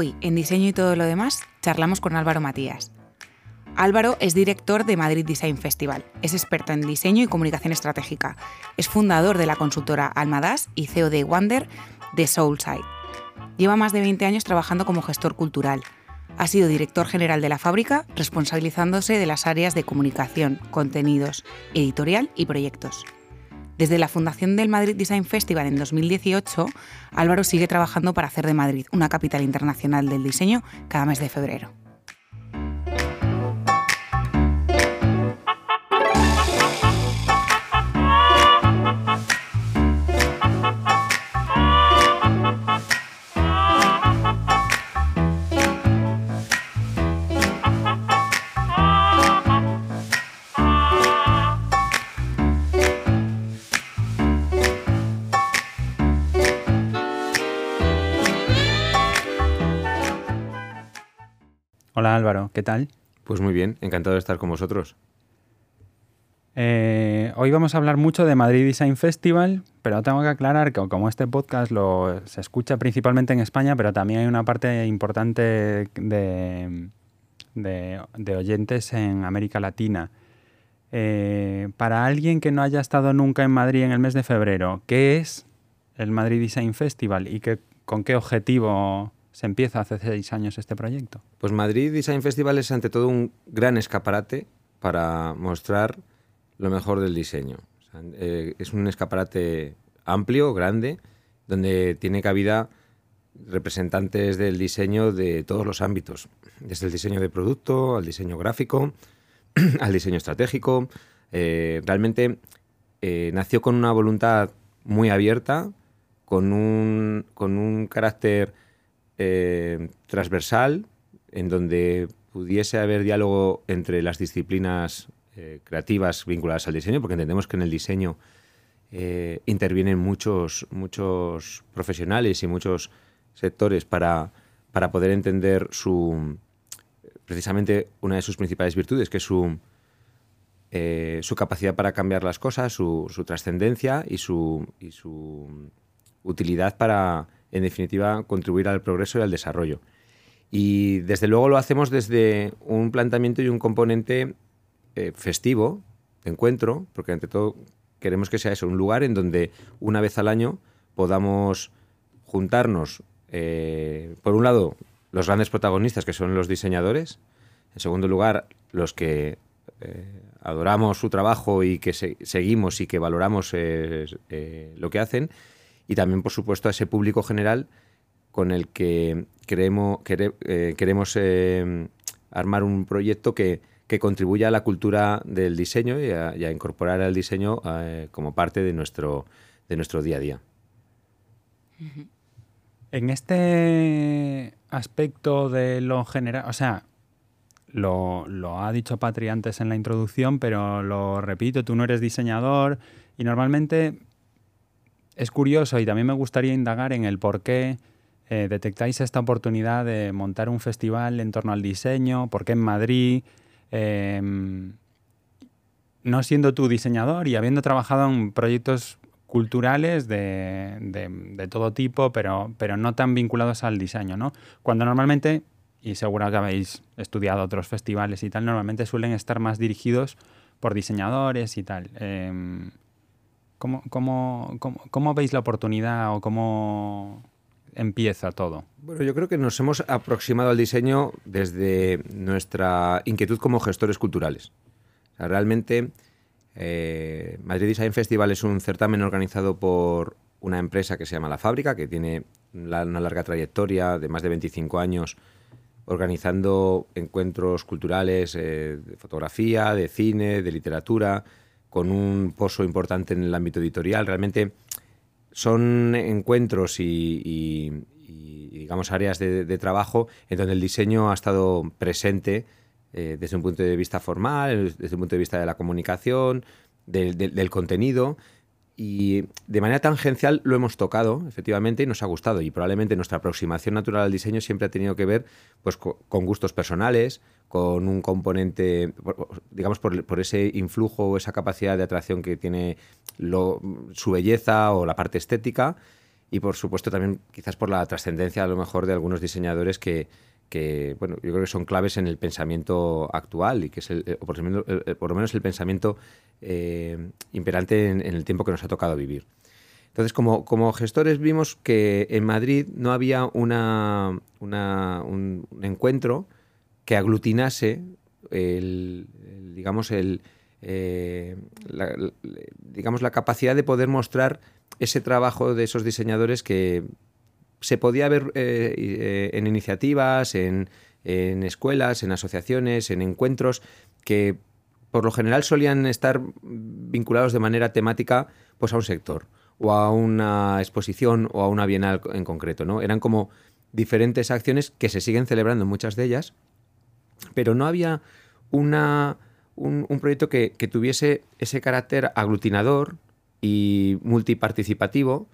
Hoy, en Diseño y todo lo demás, charlamos con Álvaro Matías. Álvaro es director de Madrid Design Festival, es experto en diseño y comunicación estratégica, es fundador de la consultora Almadas y CEO de Wander de Soulside. Lleva más de 20 años trabajando como gestor cultural. Ha sido director general de la fábrica, responsabilizándose de las áreas de comunicación, contenidos, editorial y proyectos. Desde la fundación del Madrid Design Festival en 2018, Álvaro sigue trabajando para hacer de Madrid una capital internacional del diseño cada mes de febrero. Álvaro, ¿qué tal? Pues muy bien, encantado de estar con vosotros. Eh, hoy vamos a hablar mucho de Madrid Design Festival, pero tengo que aclarar que como este podcast lo, se escucha principalmente en España, pero también hay una parte importante de, de, oyentes en América Latina. Eh, para alguien que no haya estado nunca en Madrid en el mes de febrero, ¿qué es el Madrid Design Festival y qué, con qué objetivo se empieza hace seis años este proyecto? Pues Madrid Design Festival es ante todo un gran escaparate para mostrar lo mejor del diseño. Eh, es un escaparate amplio, grande, donde tiene cabida representantes del diseño de todos los ámbitos, desde el diseño de producto al diseño gráfico, al diseño estratégico. Eh, realmente eh, nació con una voluntad muy abierta, con un, con un carácter eh, transversal en donde pudiese haber diálogo entre las disciplinas eh, creativas vinculadas al diseño, porque entendemos que en el diseño eh, intervienen muchos, muchos profesionales y muchos sectores para, para poder entender su precisamente una de sus principales virtudes, que es su, su capacidad para cambiar las cosas, su, su trascendencia y su, y su utilidad para en definitiva, contribuir al progreso y al desarrollo. Y desde luego lo hacemos desde un planteamiento y un componente eh, festivo, de encuentro, porque ante todo queremos que sea eso, un lugar en donde una vez al año podamos juntarnos, eh, por un lado, los grandes protagonistas que son los diseñadores, en segundo lugar, los que eh, adoramos su trabajo y que seguimos y que valoramos lo que hacen, y también, por supuesto, a ese público general con el que queremos, eh, queremos eh, armar un proyecto que, contribuya a la cultura del diseño y a, incorporar al diseño eh, como parte de nuestro, de nuestro día a día. En este aspecto de lo general, o sea, lo, lo, ha dicho Patri antes en la introducción, pero lo repito, tú no eres diseñador y normalmente es curioso y también me gustaría indagar en el por qué eh, detectáis esta oportunidad de montar un festival en torno al diseño, por qué en Madrid, em, no siendo tú diseñador y habiendo trabajado en proyectos culturales de, todo tipo, pero, pero no tan vinculados al diseño, ¿no? Cuando normalmente, y seguro que habéis estudiado otros festivales y tal, normalmente suelen estar más dirigidos por diseñadores y tal. Em, ¿Cómo, cómo, veis la oportunidad o cómo empieza todo? Bueno, yo creo que nos hemos aproximado al diseño desde nuestra inquietud como gestores culturales. realmente, eh, Madrid Design Festival es un certamen organizado por una empresa que se llama La Fábrica, que tiene una larga trayectoria de más de 25 años organizando encuentros culturales eh, de fotografía, de cine, de literatura, con un pozo importante en el ámbito editorial. Realmente son encuentros y, digamos, áreas de, trabajo en donde el diseño ha estado presente eh, desde un punto de vista formal, desde un punto de vista de la comunicación, del contenido y de manera tangencial lo hemos tocado, efectivamente, y nos ha gustado. Y probablemente nuestra aproximación natural al diseño siempre ha tenido que ver pues, con gustos personales, con un componente, digamos, por, ese influjo o esa capacidad de atracción que tiene su belleza o la parte estética. y por supuesto también quizás por la trascendencia a lo mejor de algunos diseñadores que, bueno, yo creo que son claves en el pensamiento actual y que es, el, eh, por, lo menos el pensamiento eh, imperante en, el tiempo que nos ha tocado vivir. Entonces, como, como gestores vimos que en Madrid no había una, un, encuentro que aglutinase digamos, el, eh, digamos, la capacidad de poder mostrar ese trabajo de esos diseñadores que se podía ver eh, eh, en iniciativas, en, escuelas, en asociaciones, en encuentros que por lo general solían estar vinculados de manera temática pues a un sector o a una exposición o a una bienal en concreto, ¿no? Eran como diferentes acciones que se siguen celebrando muchas de ellas, pero no había una, un, proyecto que, tuviese ese carácter aglutinador y multiparticipativo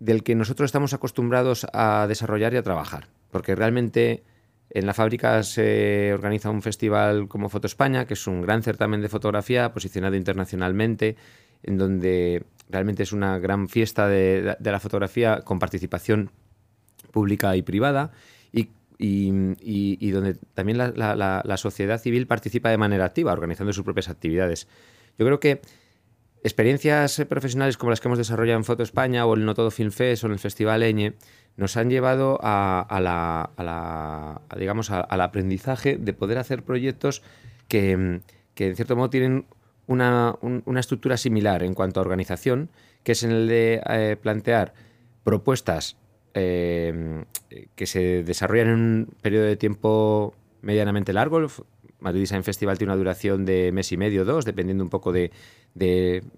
del que nosotros estamos acostumbrados a desarrollar y a trabajar. Porque realmente en la fábrica se organiza un festival como Foto España, que es un gran certamen de fotografía posicionado internacionalmente, en donde realmente es una gran fiesta de, la fotografía con participación pública y privada y, donde también la, la sociedad civil participa de manera activa, organizando sus propias actividades. Yo creo que Experiencias profesionales como las que hemos desarrollado en Foto España o el No Todo Film Fest o en el Festival Eñe nos han llevado a, la, digamos, al aprendizaje de poder hacer proyectos que, en cierto modo tienen una, estructura similar en cuanto a organización, que es en el de eh, plantear propuestas eh, que se desarrollan en un periodo de tiempo medianamente largo, Madrid Design Festival tiene una duración de mes y medio, dos, dependiendo un poco de,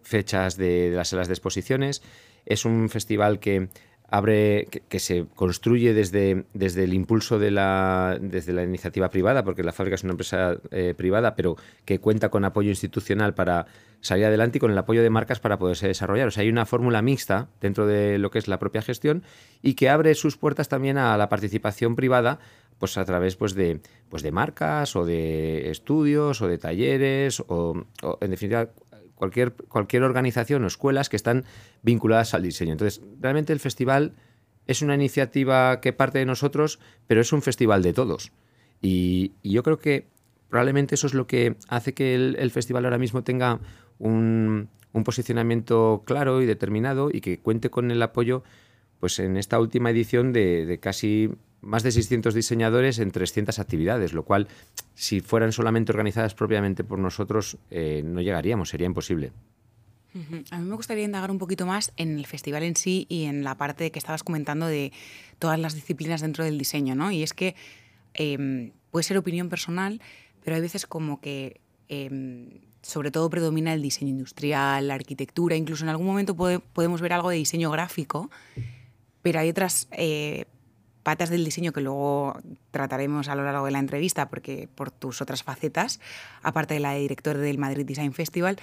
fechas de, las salas de exposiciones. Es un festival que abre, que, se construye desde, desde el impulso de la, desde la iniciativa privada, porque la fábrica es una empresa eh, privada, pero que cuenta con apoyo institucional para salir adelante y con el apoyo de marcas para poderse desarrollar. O sea, hay una fórmula mixta dentro de lo que es la propia gestión y que abre sus puertas también a la participación privada pues a través pues de, pues de marcas o de estudios o de talleres o, en definitiva cualquier, cualquier organización o escuelas que están vinculadas al diseño. Entonces, realmente el festival es una iniciativa que parte de nosotros, pero es un festival de todos. Y, yo creo que probablemente eso es lo que hace que el, festival ahora mismo tenga un, posicionamiento claro y determinado y que cuente con el apoyo, pues en esta última edición de casi más de 600 diseñadores en 300 actividades, lo cual, si fueran solamente organizadas propiamente por nosotros, eh, no llegaríamos, sería imposible. A mí me gustaría indagar un poquito más en el festival en sí y en la parte que estabas comentando de todas las disciplinas dentro del diseño, ¿no? Y es que em, puede ser opinión personal, pero hay veces como que em, sobre todo predomina el diseño industrial, la arquitectura, incluso en algún momento podemos ver algo de diseño gráfico, pero hay otras eh, patas del diseño que luego trataremos a lo largo de la entrevista, porque por tus otras facetas, aparte de la de director del Madrid Design Festival,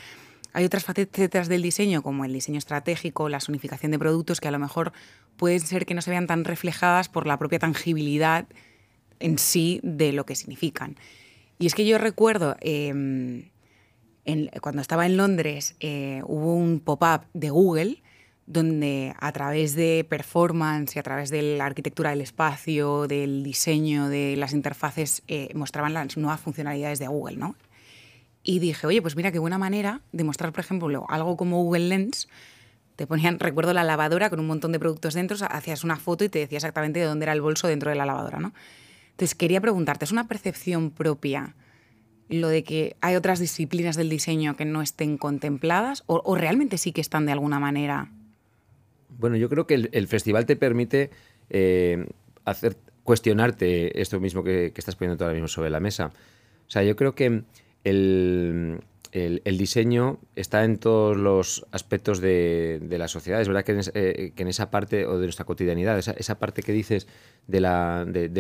hay otras facetas del diseño, como el diseño estratégico, la sonificación de productos, que a lo mejor pueden ser que no se vean tan reflejadas por la propia tangibilidad en sí de lo que significan. Y es que yo recuerdo, em, cuando estaba en Londres, eh, hubo un pop-up de Google donde a través de performance y a través de la arquitectura del espacio, del diseño, de las interfaces, eh, mostraban las nuevas funcionalidades de Google, ¿no? Y dije, oye, pues mira qué buena manera de mostrar, por ejemplo, algo como Google Lens. Te ponían, recuerdo la lavadora con un montón de productos dentro, hacías una foto y te decía exactamente de dónde era el bolso dentro de la lavadora, ¿no? Entonces quería preguntarte, ¿es una percepción propia lo de que hay otras disciplinas del diseño que no estén contempladas o realmente sí que están de alguna manera bueno, yo creo que el, festival te permite eh, hacer cuestionarte esto mismo que, estás poniendo ahora mismo sobre la mesa. O sea, yo creo que el, diseño está en todos los aspectos de, la sociedad. Es verdad que en, eh, esa parte, o de nuestra cotidianidad, esa, parte que dices de,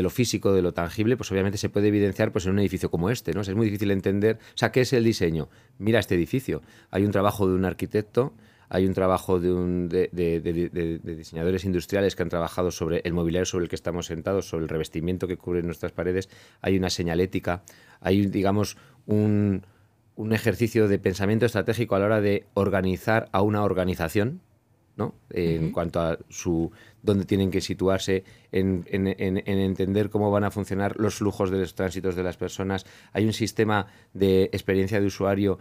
lo físico, de lo tangible, pues obviamente se puede evidenciar pues, en un edificio como este. ¿no? es muy difícil entender. O sea, ¿qué es el diseño? Mira este edificio. Hay un trabajo de un arquitecto hay un trabajo de, diseñadores industriales que han trabajado sobre el mobiliario sobre el que estamos sentados, sobre el revestimiento que cubre nuestras paredes, hay una señalética, hay, digamos, un, ejercicio de pensamiento estratégico a la hora de organizar a una organización ¿no? En cuanto a su dónde tienen que situarse, en, entender cómo van a funcionar los flujos de los tránsitos de las personas. Hay un sistema de experiencia de usuario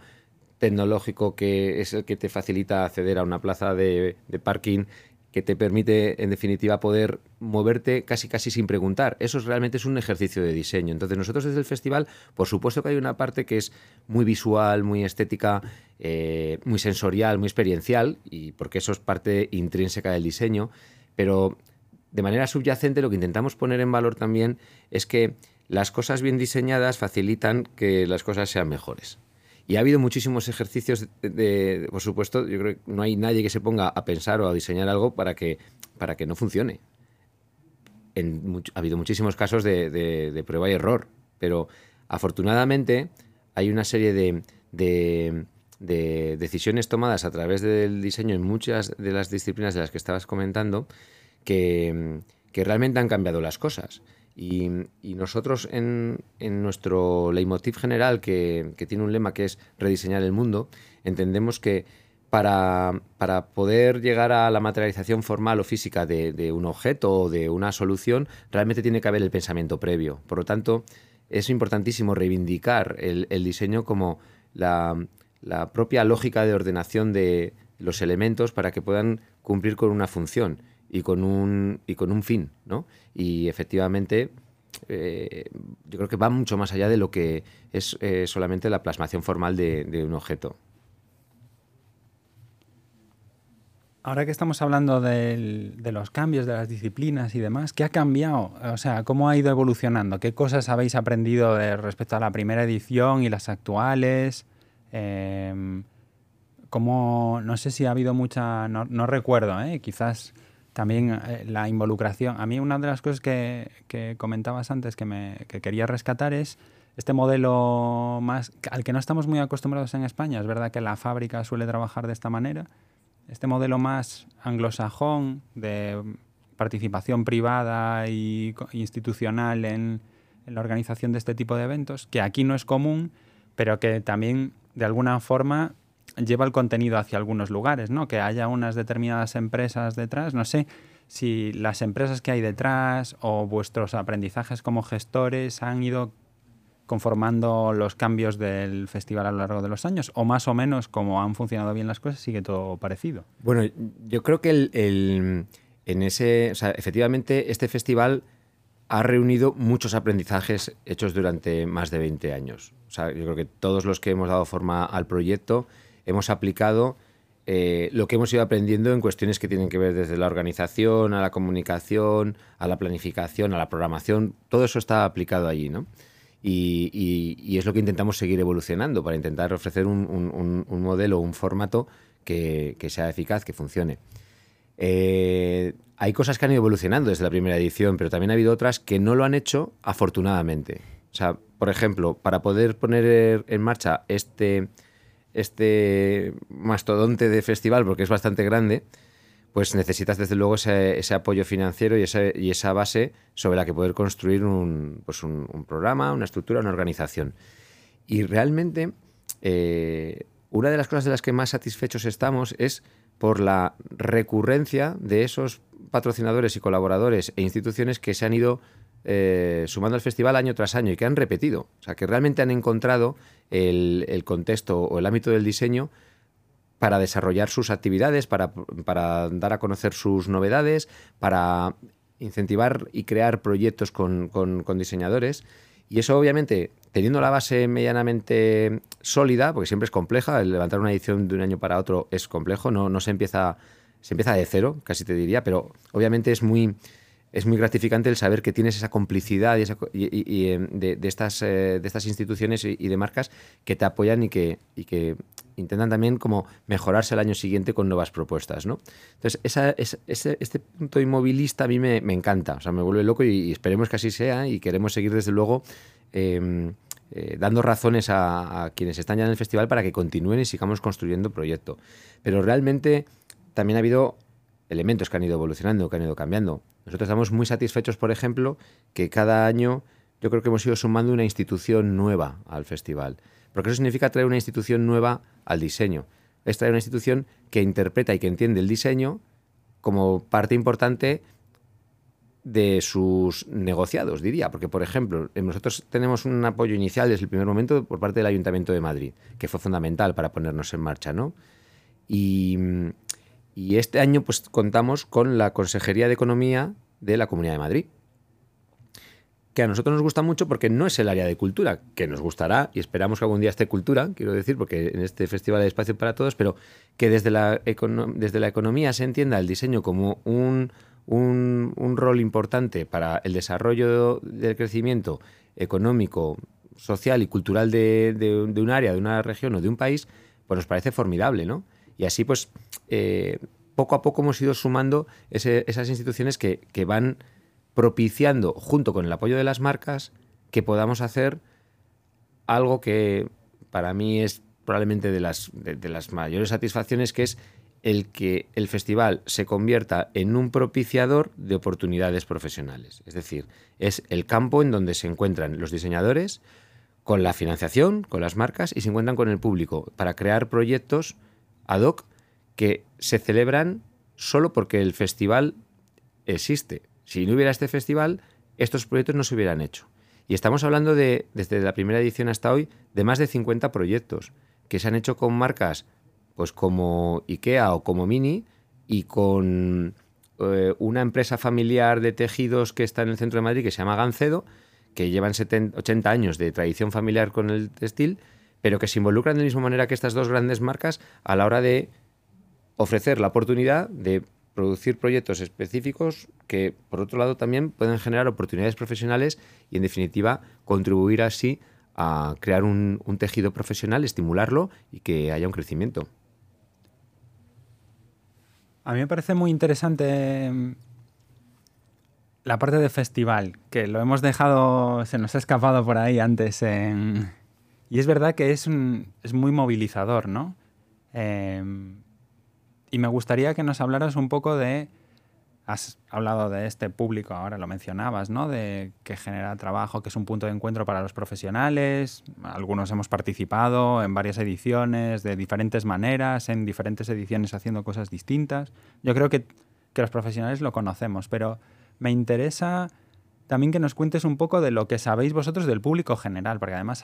tecnológico que es el que te facilita acceder a una plaza de, parking que te permite, en definitiva, poder moverte casi casi sin preguntar. Eso realmente es un ejercicio de diseño. Entonces, nosotros desde el festival, por supuesto que hay una parte que es muy visual, muy estética, eh, muy sensorial, muy experiencial, y porque eso es parte intrínseca del diseño, pero de manera subyacente lo que intentamos poner en valor también es que las cosas bien diseñadas facilitan que las cosas sean mejores. Y ha habido muchísimos ejercicios de, por supuesto, yo creo que no hay nadie que se ponga a pensar o a diseñar algo para que, para que no funcione. ha habido muchísimos casos de, prueba y error, pero afortunadamente hay una serie de, decisiones tomadas a través del diseño en muchas de las disciplinas de las que estabas comentando que, que realmente han cambiado las cosas. Y, nosotros en, nuestro leitmotiv general, que, tiene un lema que es rediseñar el mundo, entendemos que para, poder llegar a la materialización formal o física de, un objeto o de una solución, realmente tiene que haber el pensamiento previo. Por lo tanto, es importantísimo reivindicar el, diseño como la propia lógica de ordenación de los elementos para que puedan cumplir con una función y con un, y con un fin, ¿no? Y efectivamente, eh, yo creo que va mucho más allá de lo que es eh, solamente la plasmación formal de, un objeto. Ahora que estamos hablando de los cambios de las disciplinas y demás, ¿qué ha cambiado? O sea, ¿cómo ha ido evolucionando? ¿Qué cosas habéis aprendido respecto a la primera edición y las actuales? Eh, ¿cómo, no sé si ha habido mucha, no, no recuerdo, ¿eh? quizás también eh, la involucración. A mí una de las cosas que, comentabas antes que, me, quería rescatar es este modelo más al que no estamos muy acostumbrados en España. Es verdad que la fábrica suele trabajar de esta manera. Este modelo más anglosajón de participación privada e institucional en, en la organización de este tipo de eventos, que aquí no es común, pero que también de alguna forma lleva el contenido hacia algunos lugares, ¿no? Que haya unas determinadas empresas detrás, no sé si las empresas que hay detrás o vuestros aprendizajes como gestores han ido conformando los cambios del festival a lo largo de los años o más o menos como han funcionado bien las cosas sigue todo parecido. Bueno, yo creo que el, en ese, efectivamente este festival ha reunido muchos aprendizajes hechos durante más de 20 años. O sea, yo creo que todos los que hemos dado forma al proyecto hemos aplicado eh, lo que hemos ido aprendiendo en cuestiones que tienen que ver desde la organización, a la comunicación, a la planificación, a la programación, todo eso está aplicado allí, ¿no? Y, es lo que intentamos seguir evolucionando para intentar ofrecer un, modelo, un formato que, sea eficaz, que funcione. Eh, hay cosas que han ido evolucionando desde la primera edición, pero también ha habido otras que no lo han hecho afortunadamente. O sea, por ejemplo, para poder poner en marcha este, este mastodonte de festival, porque es bastante grande, pues necesitas desde luego ese, apoyo financiero y, esa base sobre la que poder construir un, pues programa, una estructura, una organización. Y realmente, eh, una de las cosas de las que más satisfechos estamos es por la recurrencia de esos patrocinadores y colaboradores e instituciones que se han ido eh, sumando al festival año tras año y que han repetido. O sea, que realmente han encontrado el, contexto o el ámbito del diseño para desarrollar sus actividades, para, dar a conocer sus novedades, para incentivar y crear proyectos con, diseñadores. Y eso obviamente, teniendo la base medianamente sólida, porque siempre es compleja, el levantar una edición de un año para otro es complejo, no, no se empieza, se empieza de cero, casi te diría, pero obviamente es muy, es muy gratificante el saber que tienes esa complicidad y, em, de, estas, eh, de estas instituciones y, de marcas que te apoyan y que, intentan también como mejorarse el año siguiente con nuevas propuestas. ¿no? Entonces, esa, este punto inmovilista a mí me, encanta, o sea, me vuelve loco y, esperemos que así sea y queremos seguir desde luego em, eh, dando razones a, a, quienes están ya en el festival para que continúen y sigamos construyendo proyecto. Pero realmente también ha habido elementos que han ido evolucionando, que han ido cambiando. Nosotros estamos muy satisfechos, por ejemplo, que cada año yo creo que hemos ido sumando una institución nueva al festival. Porque eso significa traer una institución nueva al diseño. Es traer una institución que interpreta y que entiende el diseño como parte importante de sus negociados, diría. Porque, por ejemplo, nosotros tenemos un apoyo inicial desde el primer momento por parte del Ayuntamiento de Madrid, que fue fundamental para ponernos en marcha, ¿no? Y, este año pues contamos con la Consejería de Economía de la Comunidad de Madrid, que a nosotros nos gusta mucho porque no es el área de cultura, que nos gustará y esperamos que algún día esté cultura, quiero decir, porque en este festival hay espacio para todos, pero que desde la, desde la economía se entienda el diseño como un, un, rol importante para el desarrollo del crecimiento económico, social y cultural de, un área, de una región o de un país, pues nos parece formidable, ¿no? Y así, pues, eh, poco a poco hemos ido sumando esas instituciones que, van propiciando, junto con el apoyo de las marcas, que podamos hacer algo que para mí es probablemente de las, de las mayores satisfacciones, que es el que el festival se convierta en un propiciador de oportunidades profesionales. Es decir, es el campo en donde se encuentran los diseñadores con la financiación, con las marcas y se encuentran con el público para crear proyectos ad hoc que se celebran solo porque el festival existe. Si no hubiera este festival, estos proyectos no se hubieran hecho. Y estamos hablando de, desde la primera edición hasta hoy, de más de 50 proyectos que se han hecho con marcas pues como IKEA o como Mini y con eh, una empresa familiar de tejidos que está en el centro de Madrid que se llama Gancedo, que llevan 80 años de tradición familiar con el textil, pero que se involucran de la misma manera que estas dos grandes marcas a la hora de ofrecer la oportunidad de producir proyectos específicos que, por otro lado, también pueden generar oportunidades profesionales y, en definitiva, contribuir así a crear un tejido profesional, estimularlo y que haya un crecimiento. A mí me parece muy interesante mm, la parte de festival, que lo hemos dejado, se nos ha escapado por ahí antes. Y es verdad que es, es muy movilizador, ¿no? Em, y me gustaría que nos hablaras un poco de Has hablado de este público, ahora lo mencionabas, ¿no? De que genera trabajo, que es un punto de encuentro para los profesionales. Algunos hemos participado en varias ediciones de diferentes maneras, en diferentes ediciones haciendo cosas distintas. Yo creo que, que los profesionales lo conocemos, pero me interesa también que nos cuentes un poco de lo que sabéis vosotros del público general, porque además,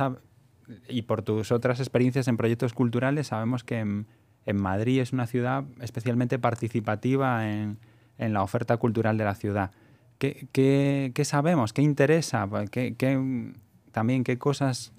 y por tus otras experiencias en proyectos culturales, sabemos que en, Madrid es una ciudad especialmente participativa en en la oferta cultural de la ciudad. ¿Qué, qué, sabemos? ¿Qué interesa? ¿Qué, también qué cosas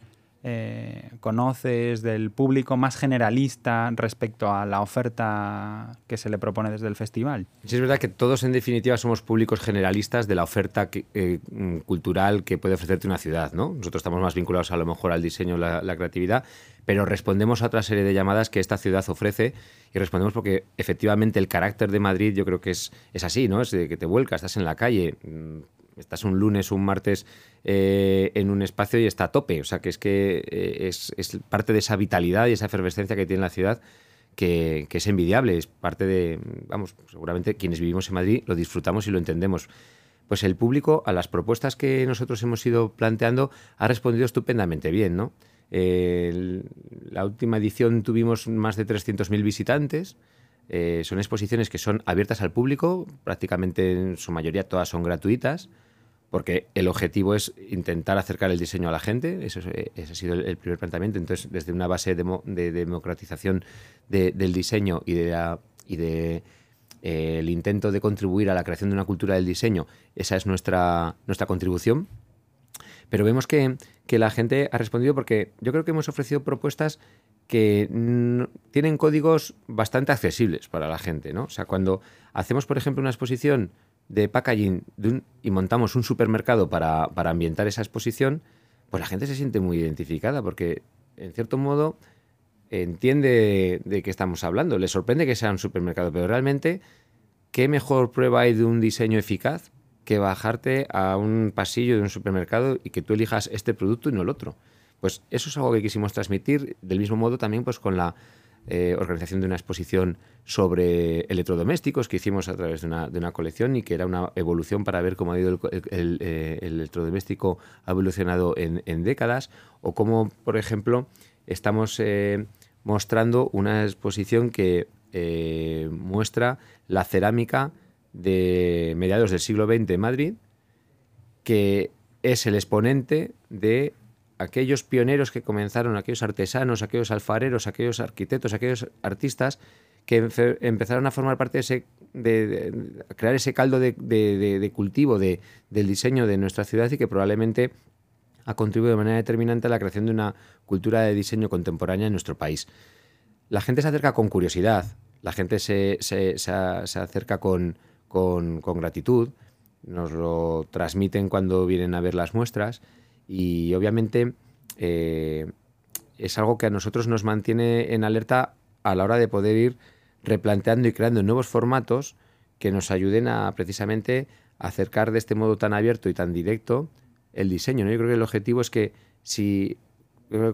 eh, conoces del público más generalista respecto a la oferta que se le propone desde el festival? Sí, es verdad que todos en definitiva somos públicos generalistas de la oferta eh, cultural que puede ofrecerte una ciudad. ¿no? Nosotros estamos más vinculados a lo mejor al diseño, la, la creatividad, pero respondemos a otra serie de llamadas que esta ciudad ofrece y respondemos porque efectivamente el carácter de Madrid yo creo que es, es así, ¿no? Es de que te vuelcas, estás en la calle, mm, estás un lunes, un martes eh, en un espacio y está a tope. O sea, que es que eh, es, parte de esa vitalidad y esa efervescencia que tiene la ciudad que, es envidiable. Es parte de, vamos, seguramente quienes vivimos en Madrid lo disfrutamos y lo entendemos. Pues el público a las propuestas que nosotros hemos ido planteando ha respondido estupendamente bien, ¿no? la última edición tuvimos más de 300.000 visitantes. Eh, son exposiciones que son abiertas al público, prácticamente en su mayoría todas son gratuitas, porque el objetivo es intentar acercar el diseño a la gente, eso ese ha sido el, primer planteamiento. Entonces, desde una base de, democratización del diseño y de eh, el intento de contribuir a la creación de una cultura del diseño, esa es nuestra, nuestra contribución. Pero vemos que, que la gente ha respondido porque yo creo que hemos ofrecido propuestas que tienen códigos bastante accesibles para la gente, ¿no? O sea, cuando hacemos, por ejemplo, una exposición de packaging y montamos un supermercado para, ambientar esa exposición, pues la gente se siente muy identificada porque, en cierto modo, entiende de, qué estamos hablando. Le sorprende que sea un supermercado, pero realmente, ¿qué mejor prueba hay de un diseño eficaz que bajarte a un pasillo de un supermercado y que tú elijas este producto y no el otro? Pues eso es algo que quisimos transmitir, del mismo modo también pues con la eh, organización de una exposición sobre electrodomésticos que hicimos a través de una, colección y que era una evolución para ver cómo ha ido el, eh, electrodoméstico ha evolucionado en, décadas o cómo, por ejemplo, estamos eh, mostrando una exposición que muestra la cerámica de mediados del siglo XX en Madrid, que es el exponente de aquellos pioneros que comenzaron, aquellos artesanos, aquellos alfareros, aquellos arquitectos, aquellos artistas que empezaron a formar parte de ese, de, crear ese caldo de, cultivo del diseño de nuestra ciudad y que probablemente ha contribuido de manera determinante a la creación de una cultura de diseño contemporánea en nuestro país. La gente se acerca con curiosidad, la gente se, acerca con, gratitud, nos lo transmiten cuando vienen a ver las muestras y obviamente eh, es algo que a nosotros nos mantiene en alerta a la hora de poder ir replanteando y creando nuevos formatos que nos ayuden a precisamente acercar de este modo tan abierto y tan directo el diseño. ¿no? Yo creo que el objetivo es que si,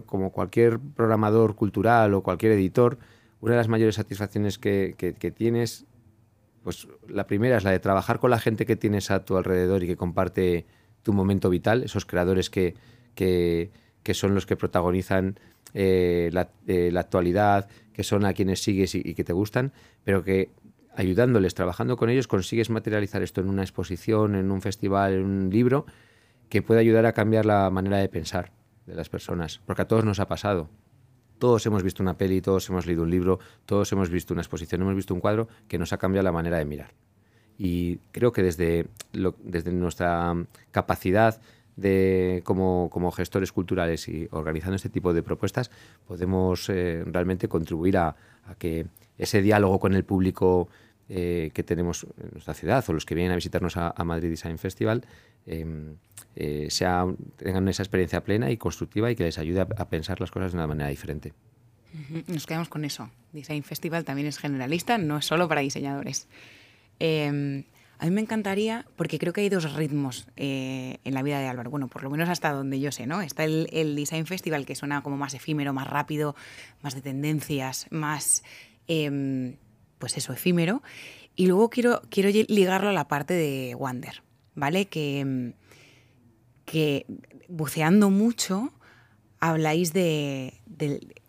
como cualquier programador cultural o cualquier editor, una de las mayores satisfacciones que, tienes, pues la primera es la de trabajar con la gente que tienes a tu alrededor y que comparte tu momento vital, esos creadores que, que, son los que protagonizan eh, eh, la, actualidad, que son a quienes sigues y, que te gustan, pero que ayudándoles, trabajando con ellos, consigues materializar esto en una exposición, en un festival, en un libro, que puede ayudar a cambiar la manera de pensar de las personas, porque a todos nos ha pasado. Todos hemos visto una peli, todos hemos leído un libro, todos hemos visto una exposición, hemos visto un cuadro que nos ha cambiado la manera de mirar. Y creo que desde, desde nuestra capacidad de, como, como, gestores culturales y organizando este tipo de propuestas, podemos eh, realmente contribuir a, que ese diálogo con el público eh, que tenemos en nuestra ciudad o los que vienen a visitarnos a, Madrid Design Festival em, eh, tengan esa experiencia plena y constructiva y que les ayude a, pensar las cosas de una manera diferente. Nos quedamos con eso. Design Festival también es generalista, no es solo para diseñadores. Em, a mí me encantaría, porque creo que hay dos ritmos eh, en la vida de Álvaro, bueno, por lo menos hasta donde yo sé, ¿no? Está el, Design Festival, que suena como más efímero, más rápido, más de tendencias, más, em, pues eso, efímero. Y luego quiero, quiero ligarlo a la parte de Wander, ¿vale? Que, em, que buceando mucho habláis de,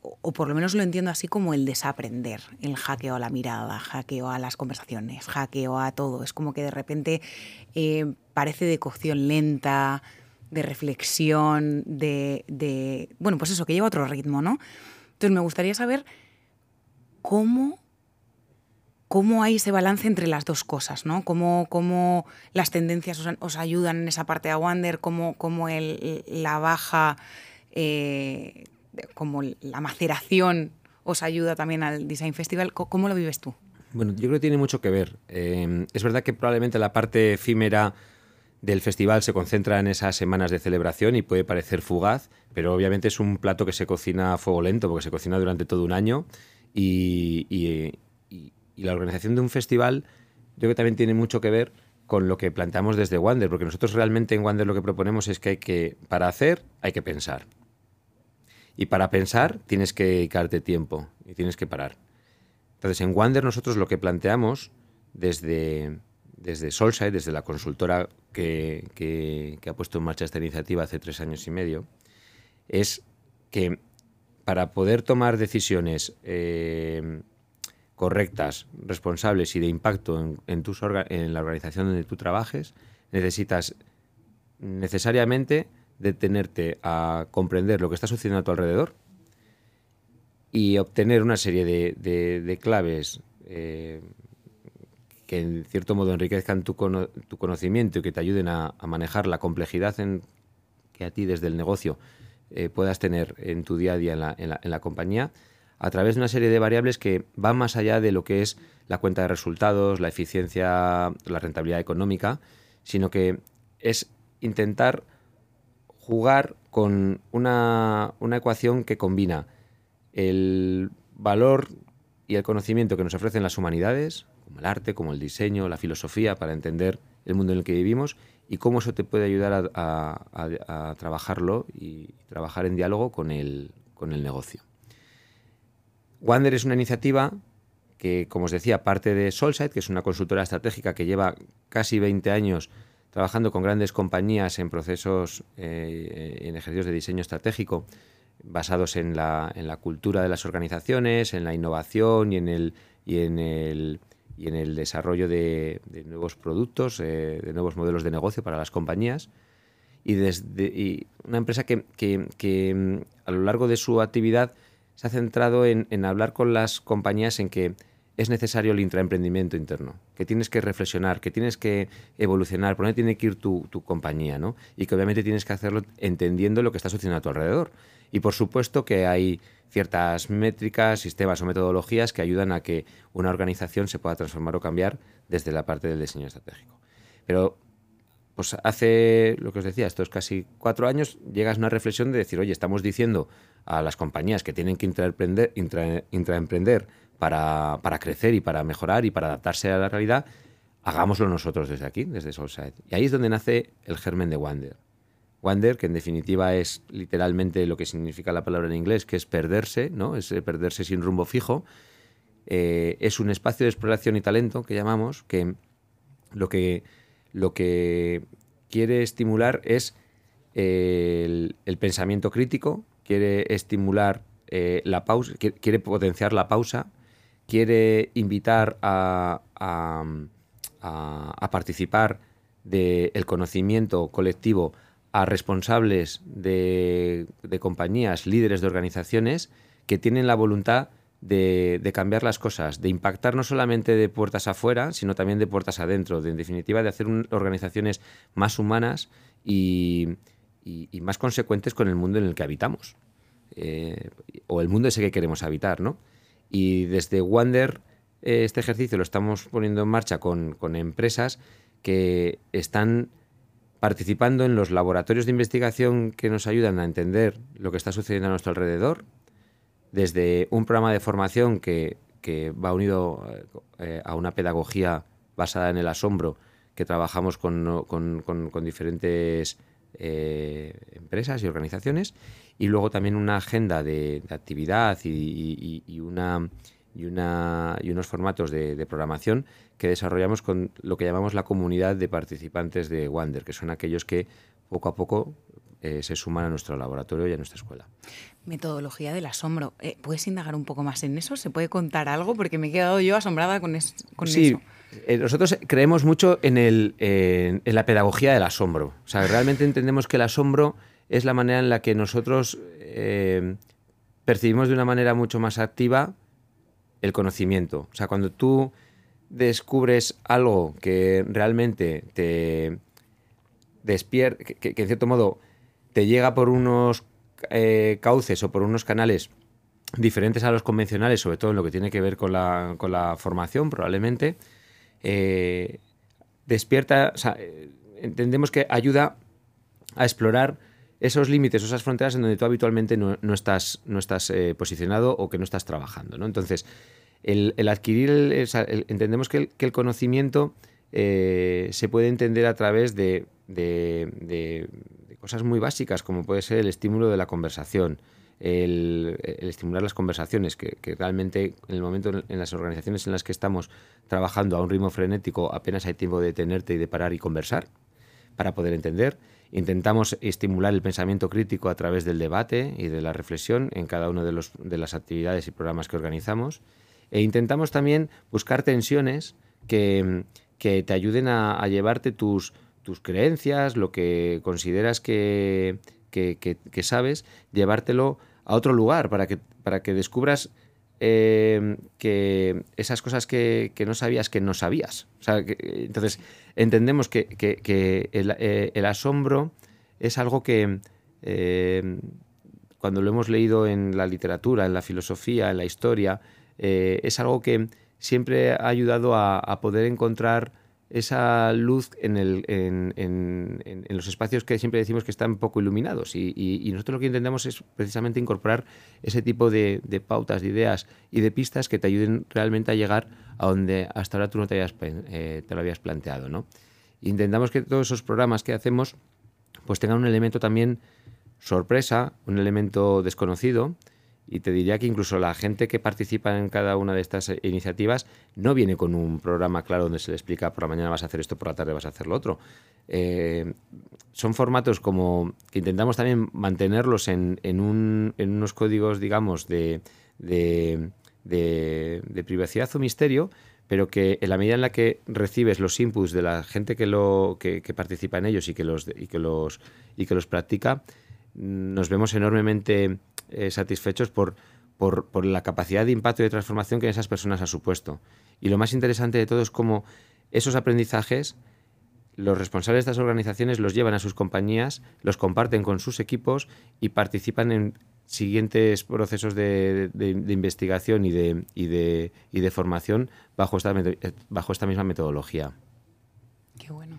o por lo menos lo entiendo así como el desaprender, el hackeo a la mirada, hackeo a las conversaciones, hackeo a todo. Es como que de repente eh, parece de cocción lenta, de reflexión, de, Bueno, pues eso, que lleva otro ritmo, ¿no? Entonces me gustaría saber cómo, cómo hay ese balance entre las dos cosas, ¿no? Cómo, cómo las tendencias os, ayudan en esa parte de Wander, cómo, cómo el, la baja... Eh, como la maceración os ayuda también al Design Festival. ¿Cómo lo vives tú? Bueno, yo creo que tiene mucho que ver. Eh, es verdad que probablemente la parte efímera del festival se concentra en esas semanas de celebración y puede parecer fugaz, pero obviamente es un plato que se cocina a fuego lento porque se cocina durante todo un año y, y la organización de un festival yo creo que también tiene mucho que ver con lo que planteamos desde Wander, porque nosotros realmente en Wander lo que proponemos es que hay que, para hacer, hay que pensar. Y para pensar tienes que dedicarte tiempo y tienes que parar. Entonces, en Wander nosotros lo que planteamos desde, desde Solside, desde la consultora que, ha puesto en marcha esta iniciativa hace tres años y medio, es que para poder tomar decisiones eh, correctas, responsables y de impacto en, en, en la organización donde tú trabajes, necesitas necesariamente detenerte a comprender lo que está sucediendo a tu alrededor y obtener una serie de, claves eh, que en cierto modo enriquezcan tu, conocimiento y que te ayuden a, manejar la complejidad en, que a ti desde el negocio eh, puedas tener en tu día a día en la, compañía, a través de una serie de variables que van más allá de lo que es la cuenta de resultados, la eficiencia, la rentabilidad económica, sino que es intentar jugar con una, ecuación que combina el valor y el conocimiento que nos ofrecen las humanidades, como el arte, como el diseño, la filosofía, para entender el mundo en el que vivimos y cómo eso te puede ayudar a, trabajarlo y trabajar en diálogo con el, con el negocio. Wander es una iniciativa que, como os decía, parte de Solside, que es una consultora estratégica que lleva casi 20 años trabajando con grandes compañías en procesos, eh, en ejercicios de diseño estratégico, basados en la, cultura de las organizaciones, en la innovación y en el, y en el, y en el desarrollo de, nuevos productos, eh, de nuevos modelos de negocio para las compañías. Y, desde, una empresa que, que, mm, a lo largo de su actividad se ha centrado en, en hablar con las compañías en que es necesario el intraemprendimiento interno, que tienes que reflexionar, que tienes que evolucionar, por dónde tiene que ir tu, tu, compañía, ¿no? Y que obviamente tienes que hacerlo entendiendo lo que está sucediendo a tu alrededor. Y por supuesto que hay ciertas métricas, sistemas o metodologías que ayudan a que una organización se pueda transformar o cambiar desde la parte del diseño estratégico. Pero pues hace, lo que os decía, estos casi cuatro años, llegas a una reflexión de decir, oye, estamos diciendo a las compañías que tienen que intraemprender, intraemprender para, para, crecer y para mejorar y para adaptarse a la realidad, hagámoslo nosotros desde aquí, desde Soulside. Y ahí es donde nace el germen de Wander. Wander, que en definitiva es literalmente lo que significa la palabra en inglés, que es perderse, ¿no? Es eh, perderse sin rumbo fijo. Eh, es un espacio de exploración y talento que llamamos, que lo que, lo que quiere estimular es el, pensamiento crítico, quiere estimular eh, la pausa, quiere, potenciar la pausa, quiere invitar a, participar del conocimiento colectivo a responsables de, compañías, líderes de organizaciones que tienen la voluntad de, cambiar las cosas, de impactar no solamente de puertas afuera, sino también de puertas adentro, de, en definitiva de hacer organizaciones más humanas y, más consecuentes con el mundo en el que habitamos, eh, o el mundo ese que queremos habitar. ¿no? Y desde Wander eh, este ejercicio lo estamos poniendo en marcha con, con empresas que están participando en los laboratorios de investigación que nos ayudan a entender lo que está sucediendo a nuestro alrededor, desde un programa de formación que, va unido eh, a una pedagogía basada en el asombro, que trabajamos con, diferentes eh, empresas y organizaciones, y luego también una agenda de, actividad y, una, y, una, y unos formatos de programación que desarrollamos con lo que llamamos la comunidad de participantes de Wander, que son aquellos que poco a poco eh, se suman a nuestro laboratorio y a nuestra escuela. Metodología del asombro. Eh, ¿Puedes indagar un poco más en eso? ¿Se puede contar algo? Porque me he quedado yo asombrada con, con sí. eso. Eh, nosotros creemos mucho en, el, en, la pedagogía del asombro. O sea, realmente entendemos que el asombro es la manera en la que nosotros percibimos de una manera mucho más activa el conocimiento. O sea, cuando tú descubres algo que realmente te despierta, que, en cierto modo te llega por unos eh, cauces o por unos canales diferentes a los convencionales, sobre todo en lo que tiene que ver con la, con la formación, probablemente, eh, despierta, eh, entendemos que ayuda a explorar esos límites, esas fronteras en donde tú habitualmente no, estás, no estás posicionado o que no estás trabajando. ¿no? Entonces, el, adquirir, entendemos que el, conocimiento eh, se puede entender a través de, cosas muy básicas, como puede ser el estímulo de la conversación, el, estimular las conversaciones, que, realmente en el momento en, las organizaciones en las que estamos trabajando a un ritmo frenético apenas hay tiempo de detenerte y de parar y conversar para poder entender. Intentamos estimular el pensamiento crítico a través del debate y de la reflexión en cada una de, de las actividades y programas que organizamos. E intentamos también buscar tensiones que, te ayuden a, llevarte tus, tus creencias, lo que consideras que, sabes, llevártelo a otro lugar para que, para que descubras eh, que esas cosas que, no sabías que no sabías. entonces, entendemos que, eh, el, asombro es algo que eh, cuando lo hemos leído en la literatura, en la filosofía, en la historia, eh, es algo que siempre ha ayudado a, poder encontrar esa luz en, los espacios que siempre decimos que están poco iluminados. Y, nosotros lo que intentamos es precisamente incorporar ese tipo de, pautas, de ideas y de pistas que te ayuden realmente a llegar a donde hasta ahora tú no te, eh, te lo habías planteado. ¿no? Intentamos que todos esos programas que hacemos pues tengan un elemento también sorpresa, un elemento desconocido, y te diría que incluso la gente que participa en cada una de estas iniciativas no viene con un programa claro donde se le explica por la mañana vas a hacer esto, por la tarde vas a hacer lo otro. Eh, son formatos como que intentamos también mantenerlos en, unos códigos, digamos, de, de, privacidad o misterio, pero que en la medida en la que recibes los inputs de la gente que, lo, que, participa en ellos y que los, y que los, y que los practica, nos vemos enormemente eh, satisfechos por, por, por, la capacidad de impacto y de transformación que esas personas ha supuesto. Y lo más interesante de todo es cómo esos aprendizajes los responsables de estas organizaciones los llevan a sus compañías, los comparten con sus equipos y participan en siguientes procesos de, investigación y de, y, de, y de, formación bajo esta, bajo esta misma metodología. Qué bueno.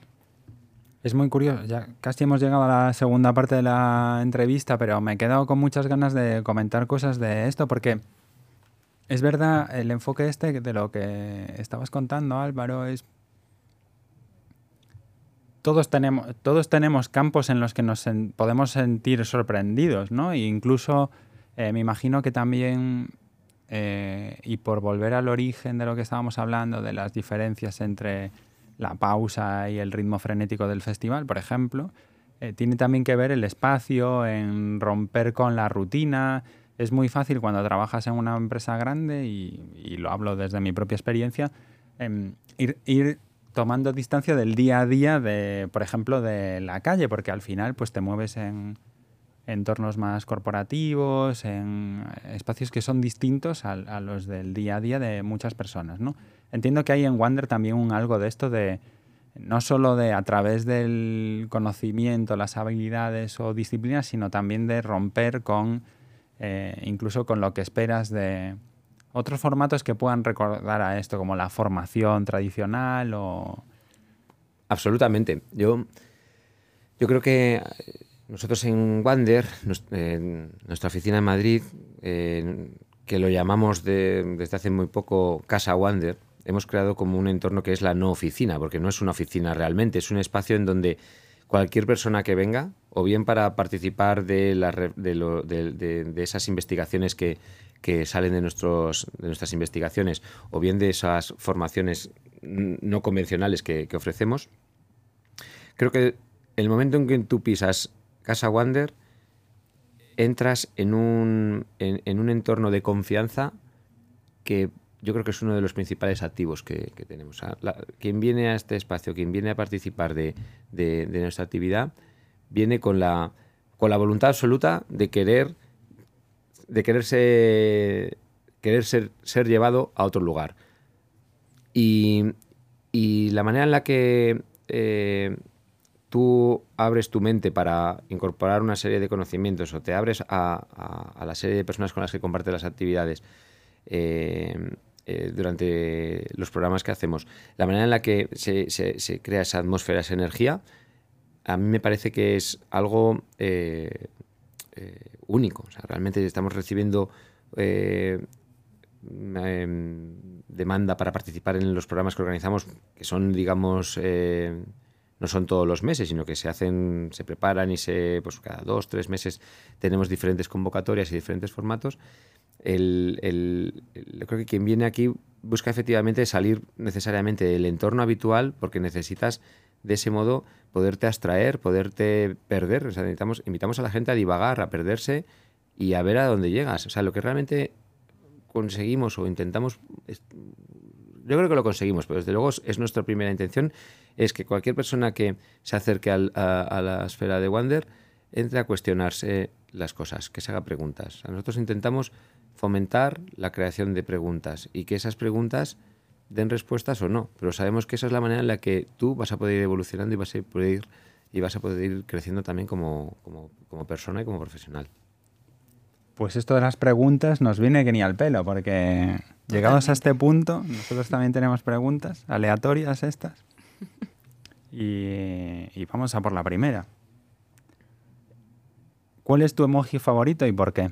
Es muy curioso, ya casi hemos llegado a la segunda parte de la entrevista, pero me he quedado con muchas ganas de comentar cosas de esto, porque es verdad, el enfoque este de lo que estabas contando, Álvaro, es todos tenemos, todos tenemos campos en los que nos podemos sentir sorprendidos, ¿no? E incluso eh, me imagino que también, eh, y por volver al origen de lo que estábamos hablando, de las diferencias entre la pausa y el ritmo frenético del festival, por ejemplo, eh, tiene también que ver el espacio, en romper con la rutina. Es muy fácil cuando trabajas en una empresa grande, y, lo hablo desde mi propia experiencia, em, ir, tomando distancia del día a día de, por ejemplo, de la calle, porque al final pues te mueves en entornos más corporativos, en espacios que son distintos a, los del día a día de muchas personas, ¿no? Entiendo que hay en Wander también un algo de esto de no solo de a través del conocimiento, las habilidades o disciplinas, sino también de romper con eh, incluso con lo que esperas de, otros formatos que puedan recordar a esto, como la formación tradicional o... Absolutamente. Yo, yo creo que nosotros en Wander, en nuestra oficina en Madrid, que lo llamamos desde hace muy poco Casa Wander, hemos creado como un entorno que es la no oficina, porque no es una oficina realmente, es un espacio en donde cualquier persona que venga, o bien para participar de, de esas investigaciones que, que salen de, nuestros, de nuestras investigaciones o bien de esas formaciones no convencionales que, ofrecemos, creo que el momento en que tú pisas Casa Wander, entras en un, en, un entorno de confianza que yo creo que es uno de los principales activos que, tenemos. quien viene a este espacio, quien viene a participar de, de, nuestra actividad, viene con la, con la voluntad absoluta de querer de quererse querer ser, ser llevado a otro lugar. Y, la manera en la que eh, tú abres tu mente para incorporar una serie de conocimientos o te abres a, la serie de personas con las que compartes las actividades eh, eh, durante los programas que hacemos, la manera en la que se, se, crea esa atmósfera, esa energía, a mí me parece que es algo único. O sea, realmente estamos recibiendo eh, em, demanda para participar en los programas que organizamos, que son, digamos, eh, no son todos los meses, sino que se hacen, se preparan y se, pues cada dos, tres meses tenemos diferentes convocatorias y diferentes formatos. El, el, creo que quien viene aquí busca efectivamente salir necesariamente del entorno habitual porque necesitas de ese modo poderte abstraer, poderte perder. Necesitamos, invitamos a la gente a divagar, a perderse y a ver a dónde llegas. O sea, lo que realmente conseguimos o intentamos, yo creo que lo conseguimos, pero desde luego es nuestra primera intención, es que cualquier persona que se acerque a, la esfera de Wander entre a cuestionarse las cosas, que se haga preguntas. nosotros intentamos fomentar la creación de preguntas y que esas preguntas den respuestas o no, pero sabemos que esa es la manera en la que tú vas a poder ir evolucionando y vas a poder ir, y vas a poder ir creciendo también como, como, persona y como profesional. Pues esto de las preguntas nos viene que ni al pelo, porque llegados a este punto, nosotros también tenemos preguntas aleatorias estas. Y, y, vamos a por la primera. ¿Cuál es tu emoji favorito y por qué?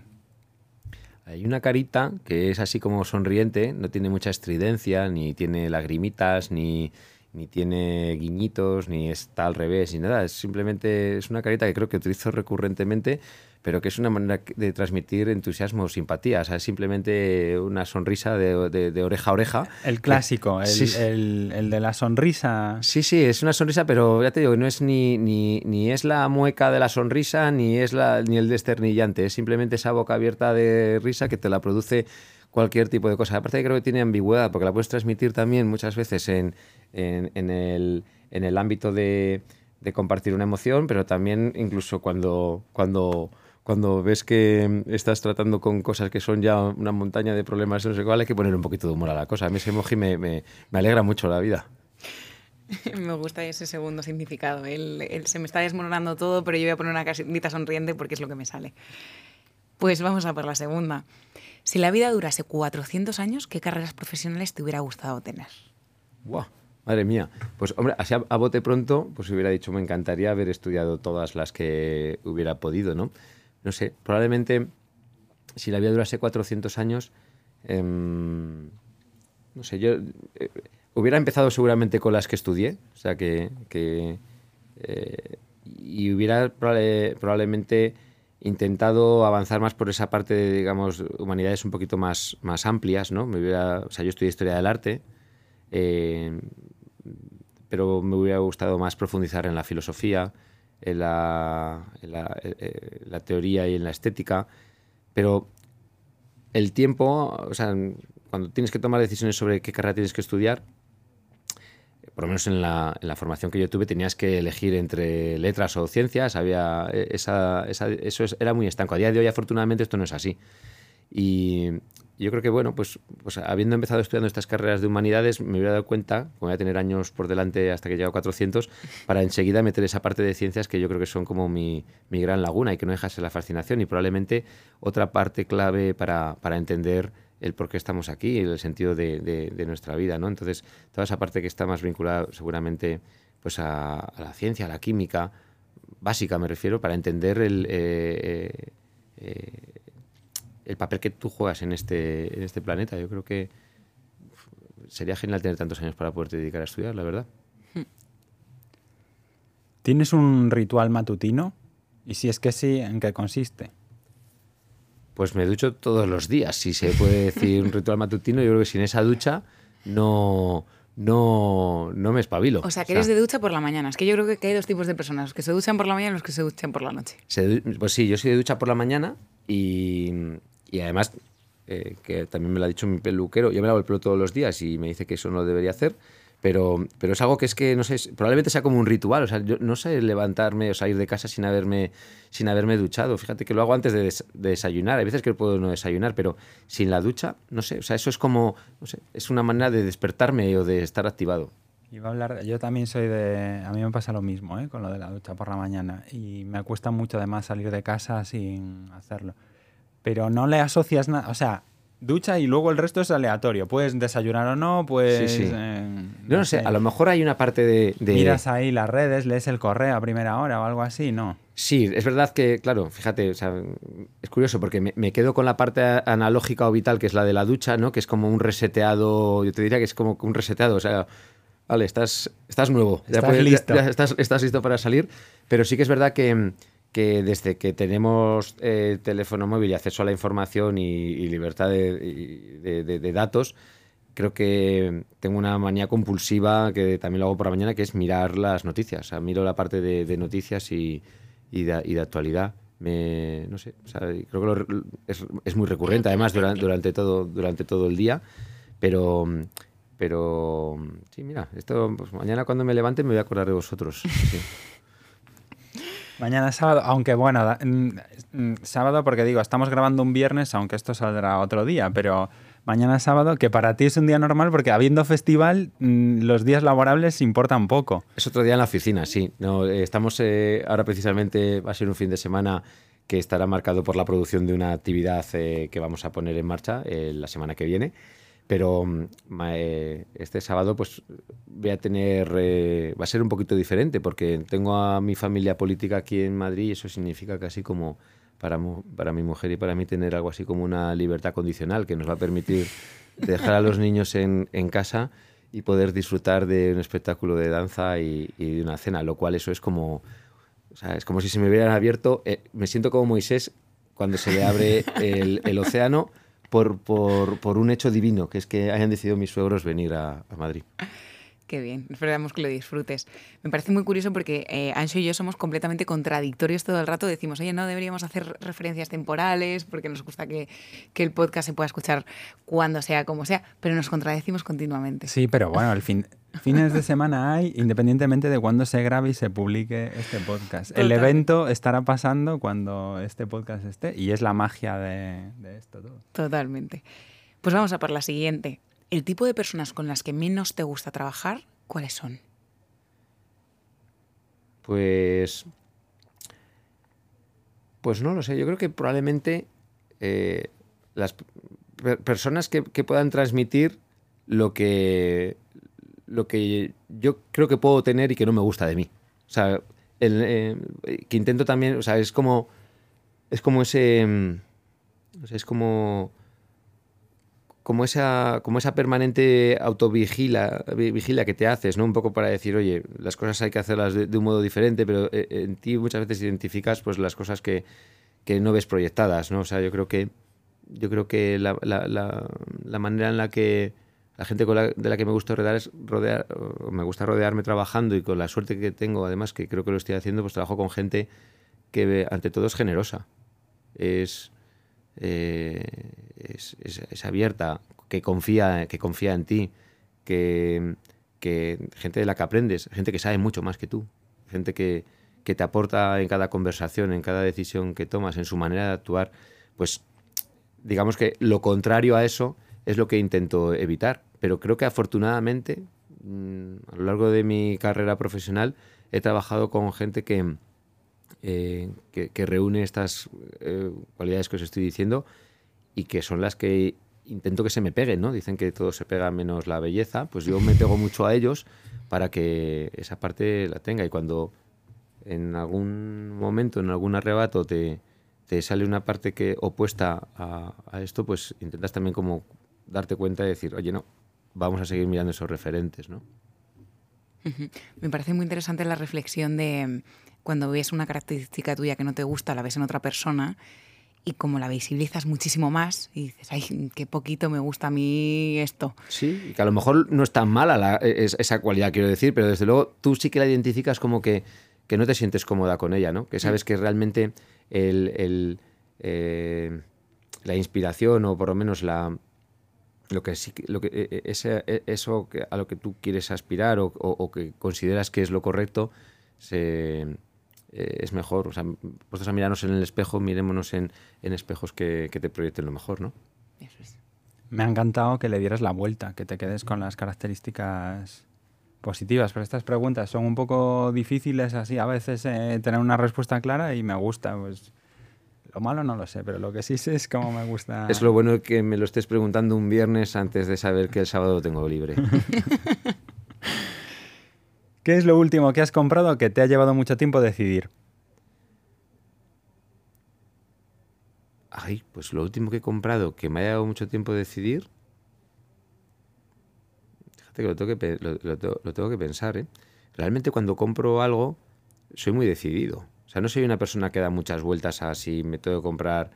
Hay una carita que es así como sonriente, no tiene mucha estridencia, ni tiene lagrimitas, ni, ni tiene guiñitos, ni está al revés, ni nada. Es simplemente es una carita que creo que utilizo recurrentemente pero que es una manera de transmitir entusiasmo simpatía. O sea, es simplemente una sonrisa de, oreja a oreja. El clásico, el, de la sonrisa. Sí, sí, es una sonrisa, pero ya te digo, no es ni, ni, ni es la mueca de la sonrisa, ni es la, ni el desternillante. Es simplemente esa boca abierta de risa que te la produce cualquier tipo de cosa. Aparte creo que tiene ambigüedad, porque la puedes transmitir también muchas veces en, en, el, en el, ámbito de, de, compartir una emoción, pero también incluso cuando, cuando, cuando ves que estás tratando con cosas que son ya una montaña de problemas, no sé cuál, hay que poner un poquito de humor a la cosa. A mí ese emoji me, me, me alegra mucho la vida. Me gusta ese segundo significado. se me está desmoronando todo, pero yo voy a poner una casita sonriente porque es lo que me sale. Pues vamos a por la segunda. Si la vida durase 400 años, ¿qué carreras profesionales te hubiera gustado tener? ¡Wow! Madre mía. Pues hombre, así a, bote pronto, pues hubiera dicho, me encantaría haber estudiado todas las que hubiera podido, ¿no? No sé, probablemente si la vida durase 400 años, em, no sé, yo eh, hubiera empezado seguramente con las que estudié, o sea que... Eh, y hubiera probablemente intentado avanzar más por esa parte de, digamos, humanidades un poquito más, más amplias, ¿no? Me hubiera, o sea, yo estudié Historia del Arte, eh, pero me hubiera gustado más profundizar en la filosofía, en la, en la, eh, la, teoría y en la estética, pero el tiempo, o sea, cuando tienes que tomar decisiones sobre qué carrera tienes que estudiar, por lo menos en la, en la, formación que yo tuve, tenías que elegir entre letras o ciencias. Había eh, esa, eso era muy estanco. A día de hoy, afortunadamente, esto no es así. Yo creo que, bueno, pues, pues habiendo empezado estudiando estas carreras de humanidades, me hubiera dado cuenta, como voy a tener años por delante hasta que llegue a 400, para enseguida meter esa parte de ciencias que yo creo que son como mi, mi gran laguna y que no dejase la fascinación. Y probablemente otra parte clave para, para entender el por qué estamos aquí, el sentido de, de, nuestra vida, ¿no? Entonces, toda esa parte que está más vinculada seguramente pues a, la ciencia, a la química, básica me refiero, para entender el, eh, eh, eh, el papel que tú juegas en este, en este planeta. Yo creo que sería genial tener tantos años para poderte dedicar a estudiar, la verdad. ¿Tienes un ritual matutino? Y si es que sí, ¿en qué consiste? Pues me ducho todos los días, si se puede decir un ritual matutino. Yo creo que sin esa ducha no, no, no me espabilo. O sea, que eres de ducha por la mañana. Es que yo creo que hay dos tipos de personas, los que se duchan por la mañana y los que se duchan por la noche. pues sí, yo soy de ducha por la mañana y, y además, eh, que también me lo ha dicho mi peluquero, yo me lavo el pelo todos los días y me dice que eso no debería hacer. Pero, pero es algo que es que, no sé, probablemente sea como un ritual. O sea, yo no sé levantarme o salir de casa sin haberme, sin haberme duchado. Fíjate que lo hago antes de, desayunar. Hay veces que puedo no desayunar, pero sin la ducha, no sé. O sea, eso es como, no sé, es una manera de despertarme o de estar activado. Iba a hablar, yo también soy de, a mí me pasa lo mismo, ¿eh? con lo de la ducha por la mañana. Y me cuesta mucho además salir de casa sin hacerlo. Pero no le asocias nada, o sea, ducha y luego el resto es aleatorio. Puedes desayunar o no, pues... Sí, sí. Eh, no, no sé, a lo mejor hay una parte de, Miras ahí las redes, lees el correo a primera hora o algo así, ¿no? Sí, es verdad que, claro, fíjate, o sea, es curioso porque me, quedo con la parte analógica o vital, que es la de la ducha, ¿no? Que es como un reseteado, yo te diría que es como un reseteado, o sea, vale, estás, estás nuevo, estás, listo. estás, estás listo para salir, pero sí que es verdad que que desde que tenemos eh, teléfono móvil y acceso a la información y, libertad de, datos, creo que tengo una manía compulsiva que también lo hago por la mañana, que es mirar las noticias. O sea, miro la parte de, noticias y, de, actualidad. Me, no sé, creo que es, muy recurrente, además, durante, todo, durante todo el día, pero... Pero sí, mira, esto pues, mañana cuando me levante me voy a acordar de vosotros. Mañana sábado, aunque bueno, mm, mm, sábado porque digo, estamos grabando un viernes, aunque esto saldrá otro día, pero mañana sábado, que para ti es un día normal porque habiendo festival, mm, los días laborables importan poco. Es otro día en la oficina, sí. No, eh, estamos eh, ahora precisamente, va a ser un fin de semana que estará marcado por la producción de una actividad eh, que vamos a poner en marcha la semana que viene. Pero mm, eh, este sábado pues voy a tener, eh, va a ser un poquito diferente porque tengo a mi familia política aquí en Madrid y eso significa casi como para, para mi mujer y para mí tener algo así como una libertad condicional que nos va a permitir dejar a los niños en, en casa y poder disfrutar de un espectáculo de danza y, de una cena, lo cual eso es como, o sea, es como si se me hubieran abierto, eh, me siento como Moisés cuando se le abre el, el océano por, por, por, un hecho divino, que es que hayan decidido mis suegros venir a, Madrid. Qué bien, esperamos que lo disfrutes. Me parece muy curioso porque eh, Ancho y yo somos completamente contradictorios todo el rato. Decimos, oye, no deberíamos hacer referencias temporales porque nos gusta que, que el podcast se pueda escuchar cuando sea, como sea, pero nos contradecimos continuamente. Sí, pero bueno, al fin, fines de semana hay, independientemente de cuándo se grabe y se publique este podcast. El evento estará pasando cuando este podcast esté y es la magia de, de esto todo. Totalmente. Pues vamos a por la siguiente. ¿El tipo de personas con las que menos te gusta trabajar, cuáles son? Pues. Pues no lo sé. Yo creo que probablemente eh, las personas que, puedan transmitir lo que. lo que yo creo que puedo tener y que no me gusta de mí. O sea, eh, que intento también. O sea, es como. Es como ese. Mm, es como como esa, como esa permanente autovigila vigila que te haces, ¿no? Un poco para decir, oye, las cosas hay que hacerlas de, un modo diferente, pero eh, en ti muchas veces identificas pues las cosas que, que, no ves proyectadas, ¿no? O sea, yo creo que yo creo que la, la, la, manera en la que la gente con de la que me gusta rodear es rodear, me gusta rodearme trabajando y con la suerte que tengo, además que creo que lo estoy haciendo, pues trabajo con gente que ante todo es generosa. Es eh, es, abierta, que confía, que confía en ti, que, gente de la que aprendes, gente que sabe mucho más que tú, gente que, te aporta en cada conversación, en cada decisión que tomas, en su manera de actuar, pues digamos que lo contrario a eso es lo que intento evitar. Pero creo que afortunadamente, mm, a lo largo de mi carrera profesional, he trabajado con gente que, eh, que, reúne estas eh, cualidades que os estoy diciendo y que son las que intento que se me peguen, ¿no? Dicen que todo se pega menos la belleza, pues yo me pego mucho a ellos para que esa parte la tenga y cuando en algún momento, en algún arrebato te, te sale una parte que opuesta a, a, esto, pues intentas también como darte cuenta y decir, oye, no, vamos a seguir mirando esos referentes, ¿no? Me parece muy interesante la reflexión de cuando ves una característica tuya que no te gusta, la ves en otra persona y como la visibilizas muchísimo más y dices, ay, qué poquito me gusta a mí esto. Sí, y que a lo mejor no es tan mala e, esa cualidad, quiero decir, pero desde luego tú sí que la identificas como que, que no te sientes cómoda con ella, ¿no? Que sabes que realmente el, eh, la inspiración o por lo menos la, lo que sí lo que e, e, ese, eso a lo que tú quieres aspirar o, o, que consideras que es lo correcto se, eh, es mejor. O sea, vosotros a mirarnos en el espejo, mirémonos en, en espejos que, que, te proyecten lo mejor, ¿no? Eso es. Me ha encantado que le dieras la vuelta, que te quedes con las características positivas, pero estas preguntas son un poco difíciles así a veces eh, tener una respuesta clara y me gusta, pues lo malo no lo sé, pero lo que sí sé es cómo me gusta. Es lo bueno que me lo estés preguntando un viernes antes de saber que el sábado lo tengo libre. ¿Qué es lo último que has comprado que te ha llevado mucho tiempo decidir? Ay, pues lo último que he comprado que me ha llevado mucho tiempo decidir. Fíjate que lo tengo que, pensar, ¿eh? Realmente cuando compro algo, soy muy decidido. O sea, no soy una persona que da muchas vueltas a si me tengo que comprar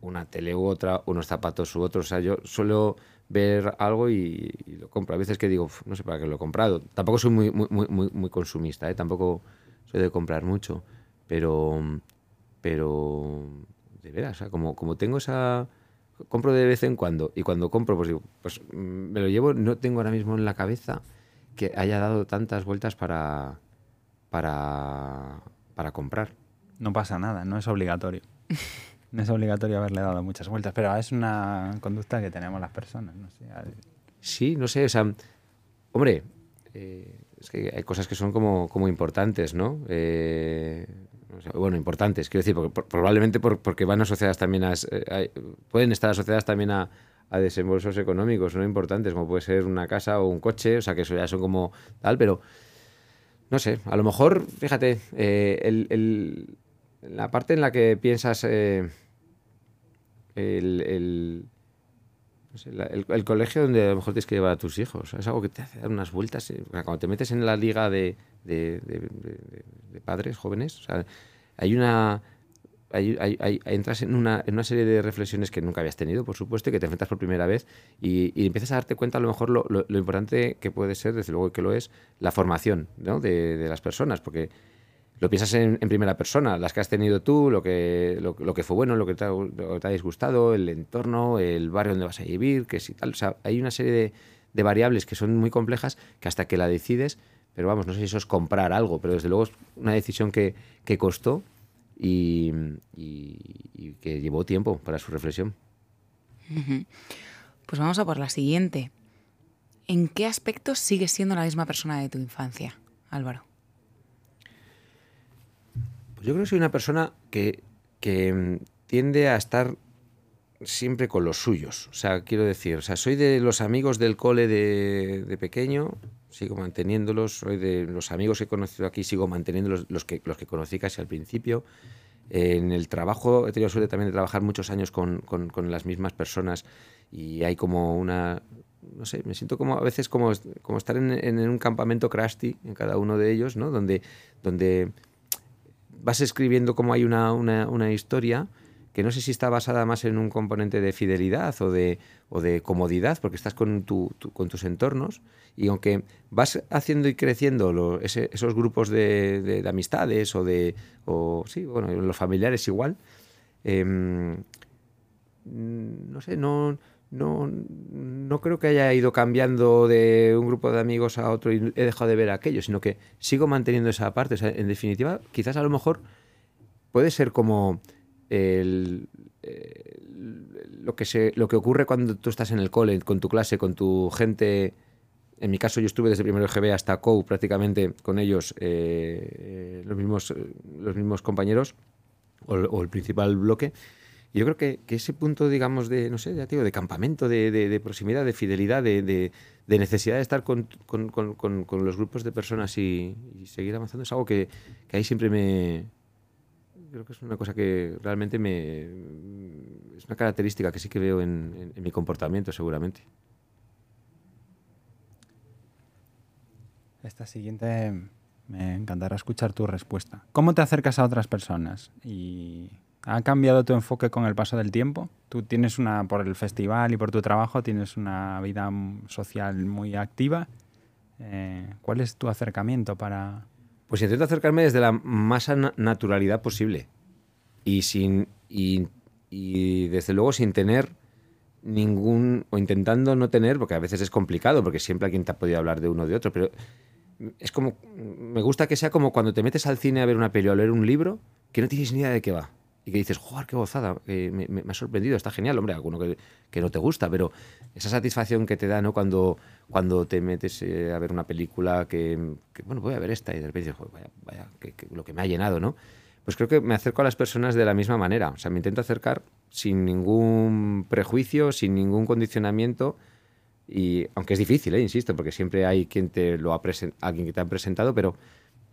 una tele u otra, unos zapatos u otros. O sea, yo suelo ver algo y, lo compro. A veces que digo, no sé para qué lo he comprado. Tampoco soy muy, muy, muy, muy consumista, ¿eh? tampoco soy de comprar mucho, pero, pero de veras, o sea, como, como tengo esa... Compro de vez en cuando y cuando compro, pues digo, pues mm, me lo llevo, no tengo ahora mismo en la cabeza que haya dado tantas vueltas para, para, para comprar. No pasa nada, no es obligatorio. No es obligatorio haberle dado muchas vueltas, pero es una conducta que tenemos las personas. No sé. Sí, no sé, o sea, hombre, eh, es que hay cosas que son como, como importantes, ¿no? Eh, bueno, importantes, quiero decir, porque, probablemente porque van asociadas también a... Eh, pueden estar asociadas también a, a, desembolsos económicos, no importantes, como puede ser una casa o un coche, o sea, que eso ya son como tal, pero no sé, a lo mejor, fíjate, el, el, la parte en la que piensas el, el, colegio donde a lo mejor tienes que llevar a tus hijos. Es algo que te hace dar unas vueltas. Eh, cuando te metes en la liga de, de, padres jóvenes, hay una, entras en una, en una, serie de reflexiones que nunca habías tenido, por supuesto, y que te enfrentas por primera vez y, y empiezas a darte cuenta a lo mejor lo, lo, importante que puede ser, desde luego que lo es, la formación ¿no? de, de, las personas, porque lo piensas en, primera persona, las que has tenido tú, lo que, lo, que fue bueno, lo que, te, lo que te ha disgustado, el entorno, el barrio donde vas a vivir, que si tal, o sea, hay una serie de, de variables que son muy complejas que hasta que la decides, pero vamos, no sé si eso es comprar algo, pero desde luego es una decisión que, que costó y, y, que llevó tiempo para su reflexión. Pues vamos a por la siguiente. ¿En qué aspectos sigues siendo la misma persona de tu infancia, Álvaro? Pues yo creo que soy una persona que, que mm, tiende a estar siempre con los suyos. O sea, quiero decir, o sea, soy de los amigos del cole de, de pequeño, sigo manteniéndolos, soy de los amigos que he conocido aquí, sigo manteniendo los, que, los que conocí casi al principio. En el trabajo he tenido suerte también de trabajar muchos años con, con, las mismas personas y hay como una, no sé, me siento como a veces como, como estar en, en un campamento crusty en cada uno de ellos, ¿no? Donde, donde vas escribiendo como hay una, una, una historia que no sé si está basada más en un componente de fidelidad o de, o de comodidad, porque estás con, tu, con tus entornos, y aunque vas haciendo y creciendo esos grupos de, de, amistades o de, o sí, bueno, los familiares igual, em, no sé, no, no, no creo que haya ido cambiando de un grupo de amigos a otro y he dejado de ver aquello, sino que sigo manteniendo esa parte. en definitiva, quizás a lo mejor puede ser como el, lo, que se, lo que ocurre cuando tú estás en el cole, con tu clase, con tu gente. En mi caso, yo estuve desde primero GB hasta COU prácticamente con ellos, eh, los, mismos, los mismos compañeros, o, el principal bloque. Yo creo que, ese punto, digamos, de, no sé, ya digo, de campamento, de, de, proximidad, de fidelidad, de, necesidad de estar con, con, con, con, los grupos de personas y, seguir avanzando, es algo que, que ahí siempre me, creo que es una cosa que realmente me. Es una característica que sí que veo en, mi comportamiento, seguramente. Esta siguiente me encantará escuchar tu respuesta. ¿Cómo te acercas a otras personas? ¿Y ha cambiado tu enfoque con el paso del tiempo? Tú tienes una, por el festival y por tu trabajo, tienes una vida social muy activa. Eh, ¿Cuál es tu acercamiento para, pues intento acercarme desde la más naturalidad posible y sin y, desde luego sin tener ningún o intentando no tener porque a veces es complicado porque siempre alguien te ha podido hablar de uno o de otro pero es como me gusta que sea como cuando te metes al cine a ver una peli o a leer un libro que no tienes ni idea de qué va y que dices, joder, qué gozada, me, ha sorprendido, está genial, hombre, alguno que, que, no te gusta, pero esa satisfacción que te da, ¿no? Cuando, cuando te metes eh, a ver una película que, bueno, voy a ver esta y de repente dices, joder, vaya, vaya lo que me ha llenado, ¿no? Pues creo que me acerco a las personas de la misma manera, o sea, me intento acercar sin ningún prejuicio, sin ningún condicionamiento, y aunque es difícil, ¿eh? insisto, porque siempre hay quien te lo ha alguien que te ha presentado, pero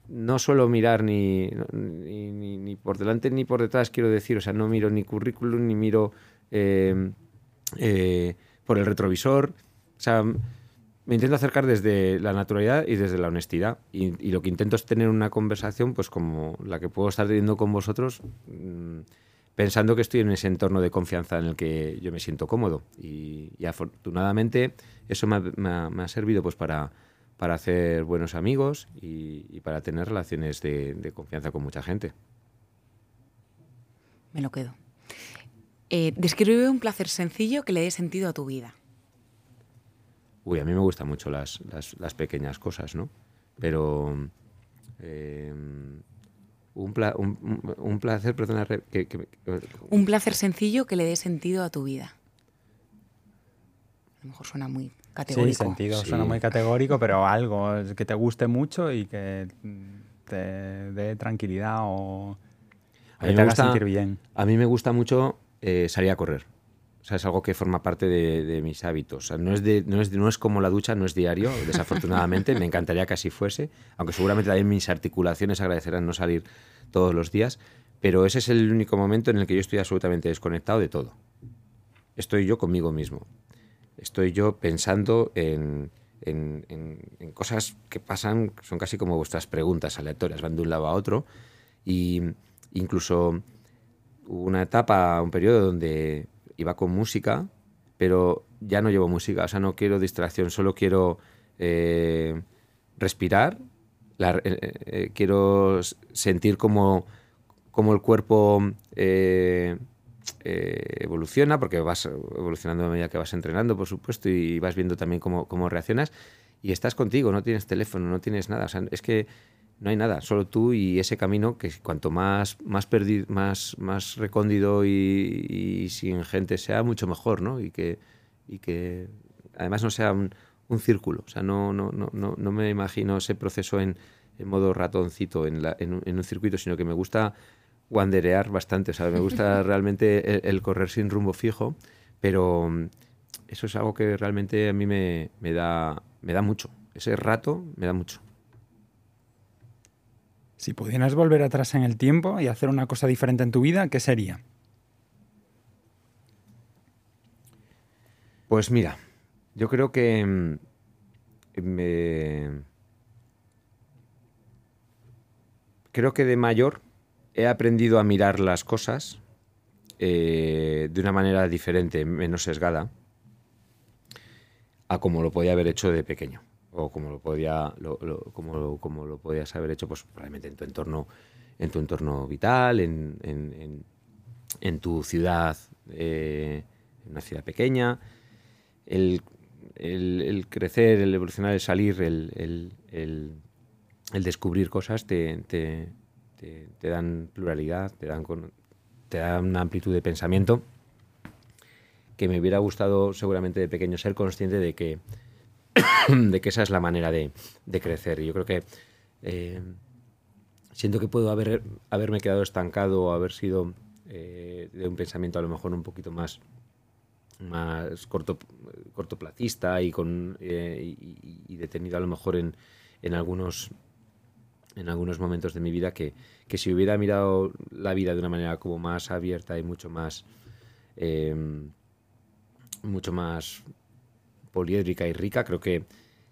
no suelo mirar ni, ni, por delante ni por detrás, quiero decir, o sea, no miro ni currículum, ni miro eh, eh, por el retrovisor, o sea, me intento acercar desde la naturalidad y desde la honestidad. Y, lo que intento es tener una conversación, pues como la que puedo estar teniendo con vosotros, mm, pensando que estoy en ese entorno de confianza en el que yo me siento cómodo. Y, afortunadamente eso me me ha servido pues para para hacer buenos amigos y, para tener relaciones de, confianza con mucha gente. Me lo quedo. Eh, describe un placer sencillo que le dé sentido a tu vida. Uy, a mí me gustan mucho las, pequeñas cosas, ¿no? Pero eh, un, placer, perdona, que, un placer sencillo que le dé sentido a tu vida. A lo mejor suena muy categórico. Sí, sentido, suena muy categórico, pero algo que te guste mucho y que te dé tranquilidad o a mí te me gusta, sentir bien. A mí me gusta mucho eh, salir a correr. O sea, es algo que forma parte de, mis hábitos. O sea, no, es de, no, es, no es como la ducha, no es diario, desafortunadamente. me encantaría que así fuese, aunque seguramente también mis articulaciones agradecerán no salir todos los días. Pero ese es el único momento en el que yo estoy absolutamente desconectado de todo. Estoy yo conmigo mismo estoy yo pensando en, cosas que pasan, son casi como vuestras preguntas aleatorias, van de un lado a otro, y incluso hubo una etapa, un periodo donde iba con música, pero ya no llevo música, o sea, no quiero distracción, solo quiero eh, respirar, eh, eh, quiero sentir cómo, cómo el cuerpo eh, evoluciona, porque vas evolucionando a medida que vas entrenando, por supuesto, y vas viendo también cómo, cómo reaccionas, y estás contigo, no tienes teléfono, no tienes nada, es que no hay nada, solo tú y ese camino que cuanto más más perdido, más más recóndido y, sin gente sea mucho mejor, ¿no? Y que y que además no sea un, círculo, o sea, no no, no, no, me imagino ese proceso en, modo ratoncito en, en un circuito, sino que me gusta wanderear bastante, o sea, me gusta realmente el, el correr sin rumbo fijo, pero mm, eso es algo que realmente a mí me, me da me da mucho, ese rato me da mucho. Si pudieras volver atrás en el tiempo y hacer una cosa diferente en tu vida, ¿qué sería? Pues mira, yo creo que mm, me... Creo que de mayor he aprendido a mirar las cosas eh, de una manera diferente, menos sesgada, a como lo podía haber hecho de pequeño. O como lo podía, lo- podías haber hecho, pues probablemente en tu entorno, en tu entorno vital, en, en- tu ciudad, eh, en una ciudad pequeña el, el- crecer, el evolucionar, el salir, el- el descubrir cosas te, te- te- dan pluralidad, te dan, con- te dan una amplitud de pensamiento que me hubiera gustado seguramente de pequeño ser consciente de que, de que esa es la manera de, crecer. Yo creo que eh, siento que puedo haber, haberme quedado estancado o haber sido eh, de un pensamiento a lo mejor un poquito más más corto, cortoplacista y con eh, y, y detenido a lo mejor en, en algunos en algunos momentos de mi vida que, que si hubiera mirado la vida de una manera como más abierta y mucho más eh, mucho más poliédrica y rica creo que,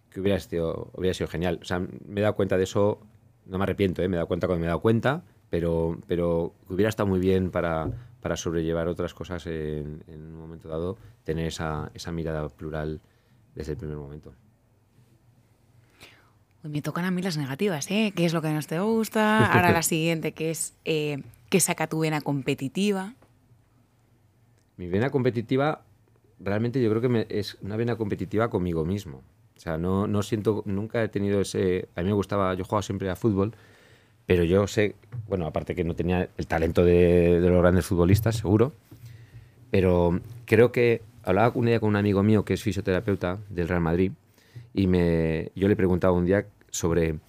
que hubiera, sido, hubiera sido genial o sea me he dado cuenta de eso no me arrepiento ¿eh? me he dado cuenta cuando me he dado cuenta pero pero hubiera estado muy bien para para sobrellevar otras cosas en, en un momento dado, tener esa, esa mirada plural desde el primer momento. Me tocan a mí las negativas, ¿eh? ¿Qué es lo que no te gusta? Ahora la siguiente, que es eh, que saca tu vena competitiva. Mi vena competitiva, realmente yo creo que me- es una vena competitiva conmigo mismo. O sea, no, no siento, nunca he tenido ese... A mí me gustaba, yo jugaba siempre a fútbol, pero yo sé, bueno, aparte que no tenía el talento de, de los grandes futbolistas, seguro, pero creo que hablaba un día con un amigo mío que es fisioterapeuta del Real Madrid y me, yo le preguntaba un día sobre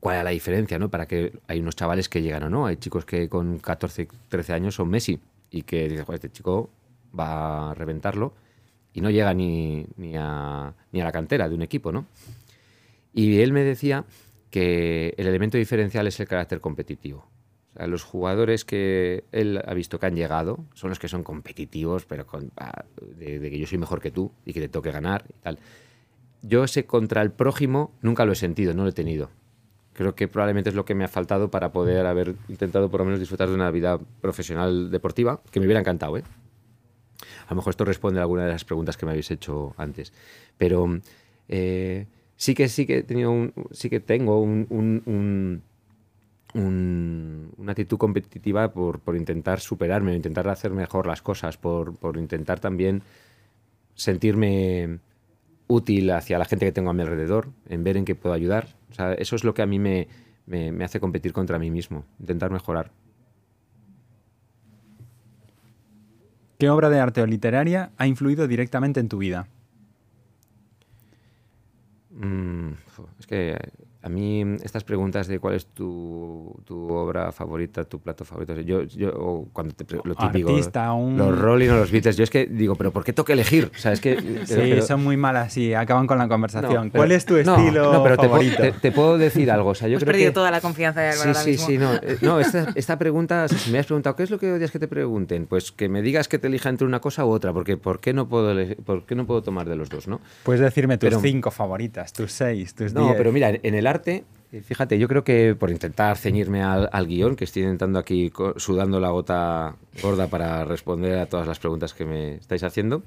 cuál era la diferencia, ¿no? Para que hay unos chavales que llegan o no, hay chicos que con 14, 13 años son Messi y que "Joder, este chico va a reventarlo y no llega ni, a, la cantera de un equipo, ¿no? Y él me decía que el elemento diferencial es el carácter competitivo. O los jugadores que él ha visto que han llegado son los que son competitivos, pero con, ah, de, de que yo soy mejor que tú y que te toque ganar y tal. Yo ese contra el prójimo nunca lo he sentido, no lo he tenido. Creo que probablemente es lo que me ha faltado para poder haber intentado por lo menos disfrutar de una vida profesional deportiva, que me hubiera encantado, ¿eh? A lo mejor esto responde a alguna de las preguntas que me habéis hecho antes. Pero eh, sí que sí que he tenido un, sí que tengo un, un- un- un- una actitud competitiva por, por intentar superarme, intentar hacer mejor las cosas, por, por intentar también sentirme útil hacia la gente que tengo a mi alrededor, en ver en qué puedo ayudar. O sea, eso es lo que a mí me, me- me hace competir contra mí mismo, intentar mejorar. ¿Qué obra de arte o literaria ha influido directamente en tu vida? Mm, es que a mí estas preguntas de cuál es tu, tu obra favorita, tu plato favorito, yo, yo o cuando te lo típico, Artista, un- los Rolling o los Beatles, yo es que digo, pero ¿por qué tengo que elegir? O sea, es que Sí, pero- son muy malas, sí, acaban con la conversación. no, pero- ¿Cuál es tu no, estilo no, pero te, puedo- favorito? te- te puedo decir algo, o sea, yo Hemos creo perdido que toda la confianza de Álvaro Sí, sí, mismo. sí, no. eh, no, esta, esta pregunta, o sea, si me has preguntado, ¿qué es lo que odias que te pregunten? Pues que me digas que te elija entre una cosa u otra, porque ¿por qué no puedo, por qué no puedo tomar de los dos, no? Puedes decirme tus pero- cinco favoritas, tus seis, tus No, diez. pero mira, en el Eh, fíjate, yo creo que por intentar ceñirme al, guion, que estoy intentando aquí sudando la gota gorda para responder a todas las preguntas que me estáis haciendo,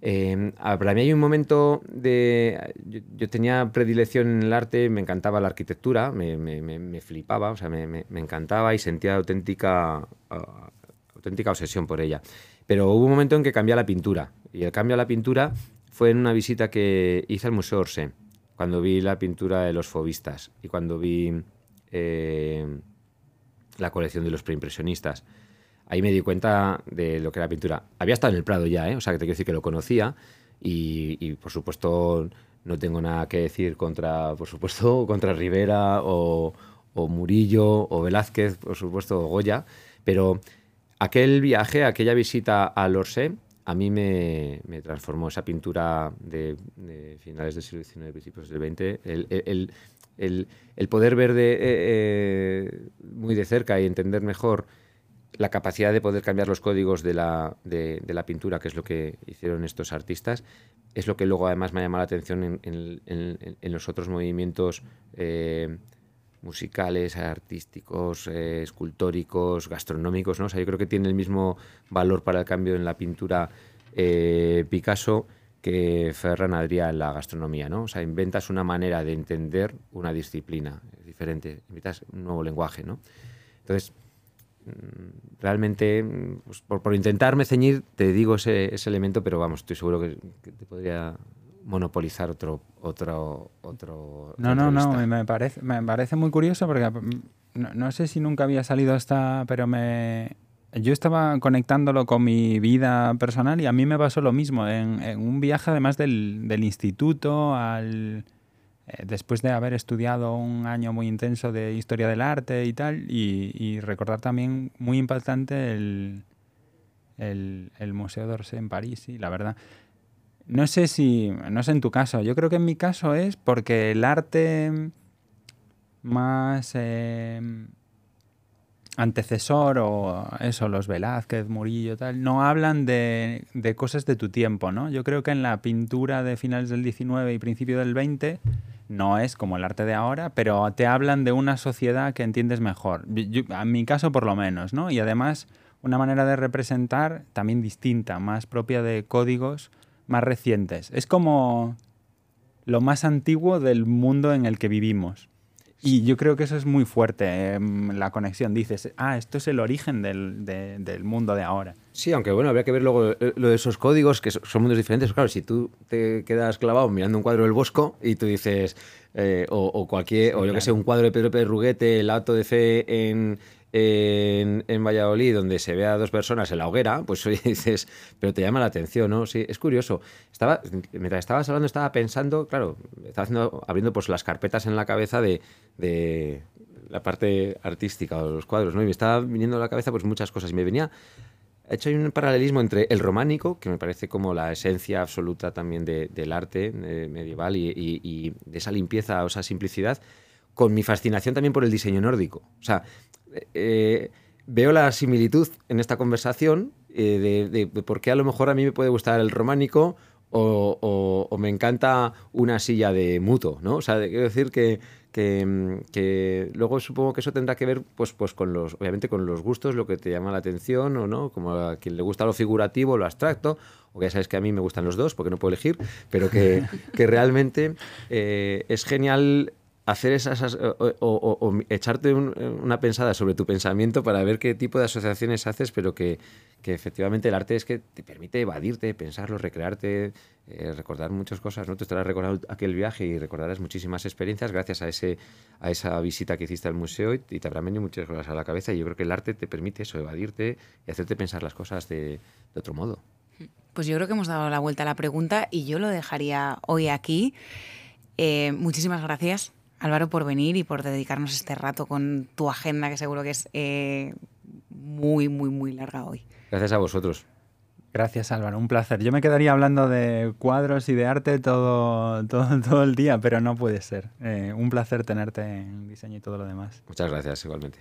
eh, para mí hay un momento de... Yo, tenía predilección en el arte, me encantaba la arquitectura, me, flipaba, o sea, me, encantaba y sentía auténtica, auténtica obsesión por ella. Pero hubo un momento en que cambié a la pintura, y el cambio a la pintura fue en una visita que hice al Museo Orsay cuando vi la pintura de los fobistas y cuando vi eh, la colección de los preimpresionistas. Ahí me di cuenta de lo que era pintura. Había estado en el Prado ya, ¿eh? o sea, que te quiero decir que lo conocía y, por supuesto no tengo nada que decir contra, por supuesto, contra Rivera o, Murillo o Velázquez, por supuesto, Goya, pero aquel viaje, aquella visita al Orsay, a mí me, transformó esa pintura de, finales del siglo XIX, principios del XX, el, poder ver de, eh, eh, muy de cerca y entender mejor la capacidad de poder cambiar los códigos de la, de, la, pintura, que es lo que hicieron estos artistas, es lo que luego además me ha llamado la atención en, los otros movimientos eh, musicales, artísticos, eh, escultóricos, gastronómicos, ¿no? O sea, yo creo que tiene el mismo valor para el cambio en la pintura eh, Picasso que Ferran Adrià en la gastronomía, ¿no? O sea, inventas una manera de entender una disciplina diferente, inventas un nuevo lenguaje, ¿no? Entonces, mm, realmente, pues, por, intentarme ceñir, te digo ese, elemento, pero vamos, estoy seguro que te podría monopolizar otro otro otro no no no me parece me parece muy curioso porque mm, no, sé si nunca había salido esta pero me yo estaba conectándolo con mi vida personal y a mí me pasó lo mismo. En, un viaje además del, del instituto al eh, después de haber estudiado un año muy intenso de historia del arte y tal y, recordar también muy impactante el, el, el Museo d'Orsay en París y la verdad no sé si, no sé en tu caso, yo creo que en mi caso es porque el arte más eh, antecesor o eso, los Velázquez, Murillo, tal, no hablan de, de, cosas de tu tiempo, ¿no? Yo creo que en la pintura de finales del 19 y principio del 20 no es como el arte de ahora, pero te hablan de una sociedad que entiendes mejor, en mi caso por lo menos, ¿no? Y además una manera de representar también distinta, más propia de códigos más recientes. Es como lo más antiguo del mundo en el que vivimos. Y yo creo que eso es muy fuerte, em, la conexión. Dices, ah, esto es el origen del, del, mundo de ahora. Sí, aunque bueno, habría que ver luego eh, lo de esos códigos, que son mundos diferentes. Claro, si tú te quedas clavado mirando un cuadro del Bosco y tú dices, eh, o, cualquier, o yo que sé, un cuadro de Pedro Pérez Ruguete, el acto de fe en, en, en, Valladolid, donde se ve a dos personas en la hoguera, pues oye, dices, pero te llama la atención, ¿no? Sí, es curioso. Estaba, mientras estabas hablando, estaba pensando, claro, estaba haciendo, abriendo pues las carpetas en la cabeza de, de la parte artística o los cuadros, ¿no? Y me estaba viniendo a la cabeza pues muchas cosas. Y me venía He hecho un paralelismo entre el románico, que me parece como la esencia absoluta también del arte eh, medieval y, y, de esa limpieza o esa simplicidad, con mi fascinación también por el diseño nórdico. O sea, eh, veo la similitud en esta conversación eh, de, por qué a lo mejor a mí me puede gustar el románico o, me encanta una silla de muto, ¿no? O sea, quiero decir que, que, luego supongo que eso tendrá que ver, pues, pues con los, obviamente con los gustos, lo que te llama la atención o no, como a quien le gusta lo figurativo, lo abstracto, o que ya sabes que a mí me gustan los dos, porque no puedo elegir, pero que, realmente eh, es genial hacer esas o, echarte una pensada sobre tu pensamiento para ver qué tipo de asociaciones haces, pero que, efectivamente el arte es que te permite evadirte, pensarlo, recrearte, eh, recordar muchas cosas. ¿no? Te estarás recordando aquel viaje y recordarás muchísimas experiencias gracias a, esa visita que hiciste al museo y, te habrán venido muchas cosas a la cabeza. Y yo creo que el arte te permite eso, evadirte y hacerte pensar las cosas de, de otro modo. Pues yo creo que hemos dado la vuelta a la pregunta y yo lo dejaría hoy aquí. Eh, muchísimas gracias Álvaro, por venir y por dedicarnos este rato con tu agenda, que seguro que es eh, muy, muy, muy larga hoy. Gracias a vosotros. Gracias Álvaro, un placer. Yo me quedaría hablando de cuadros y de arte todo, todo, todo el día, pero no puede ser. Eh, un placer tenerte en diseño y todo lo demás. Muchas gracias, igualmente.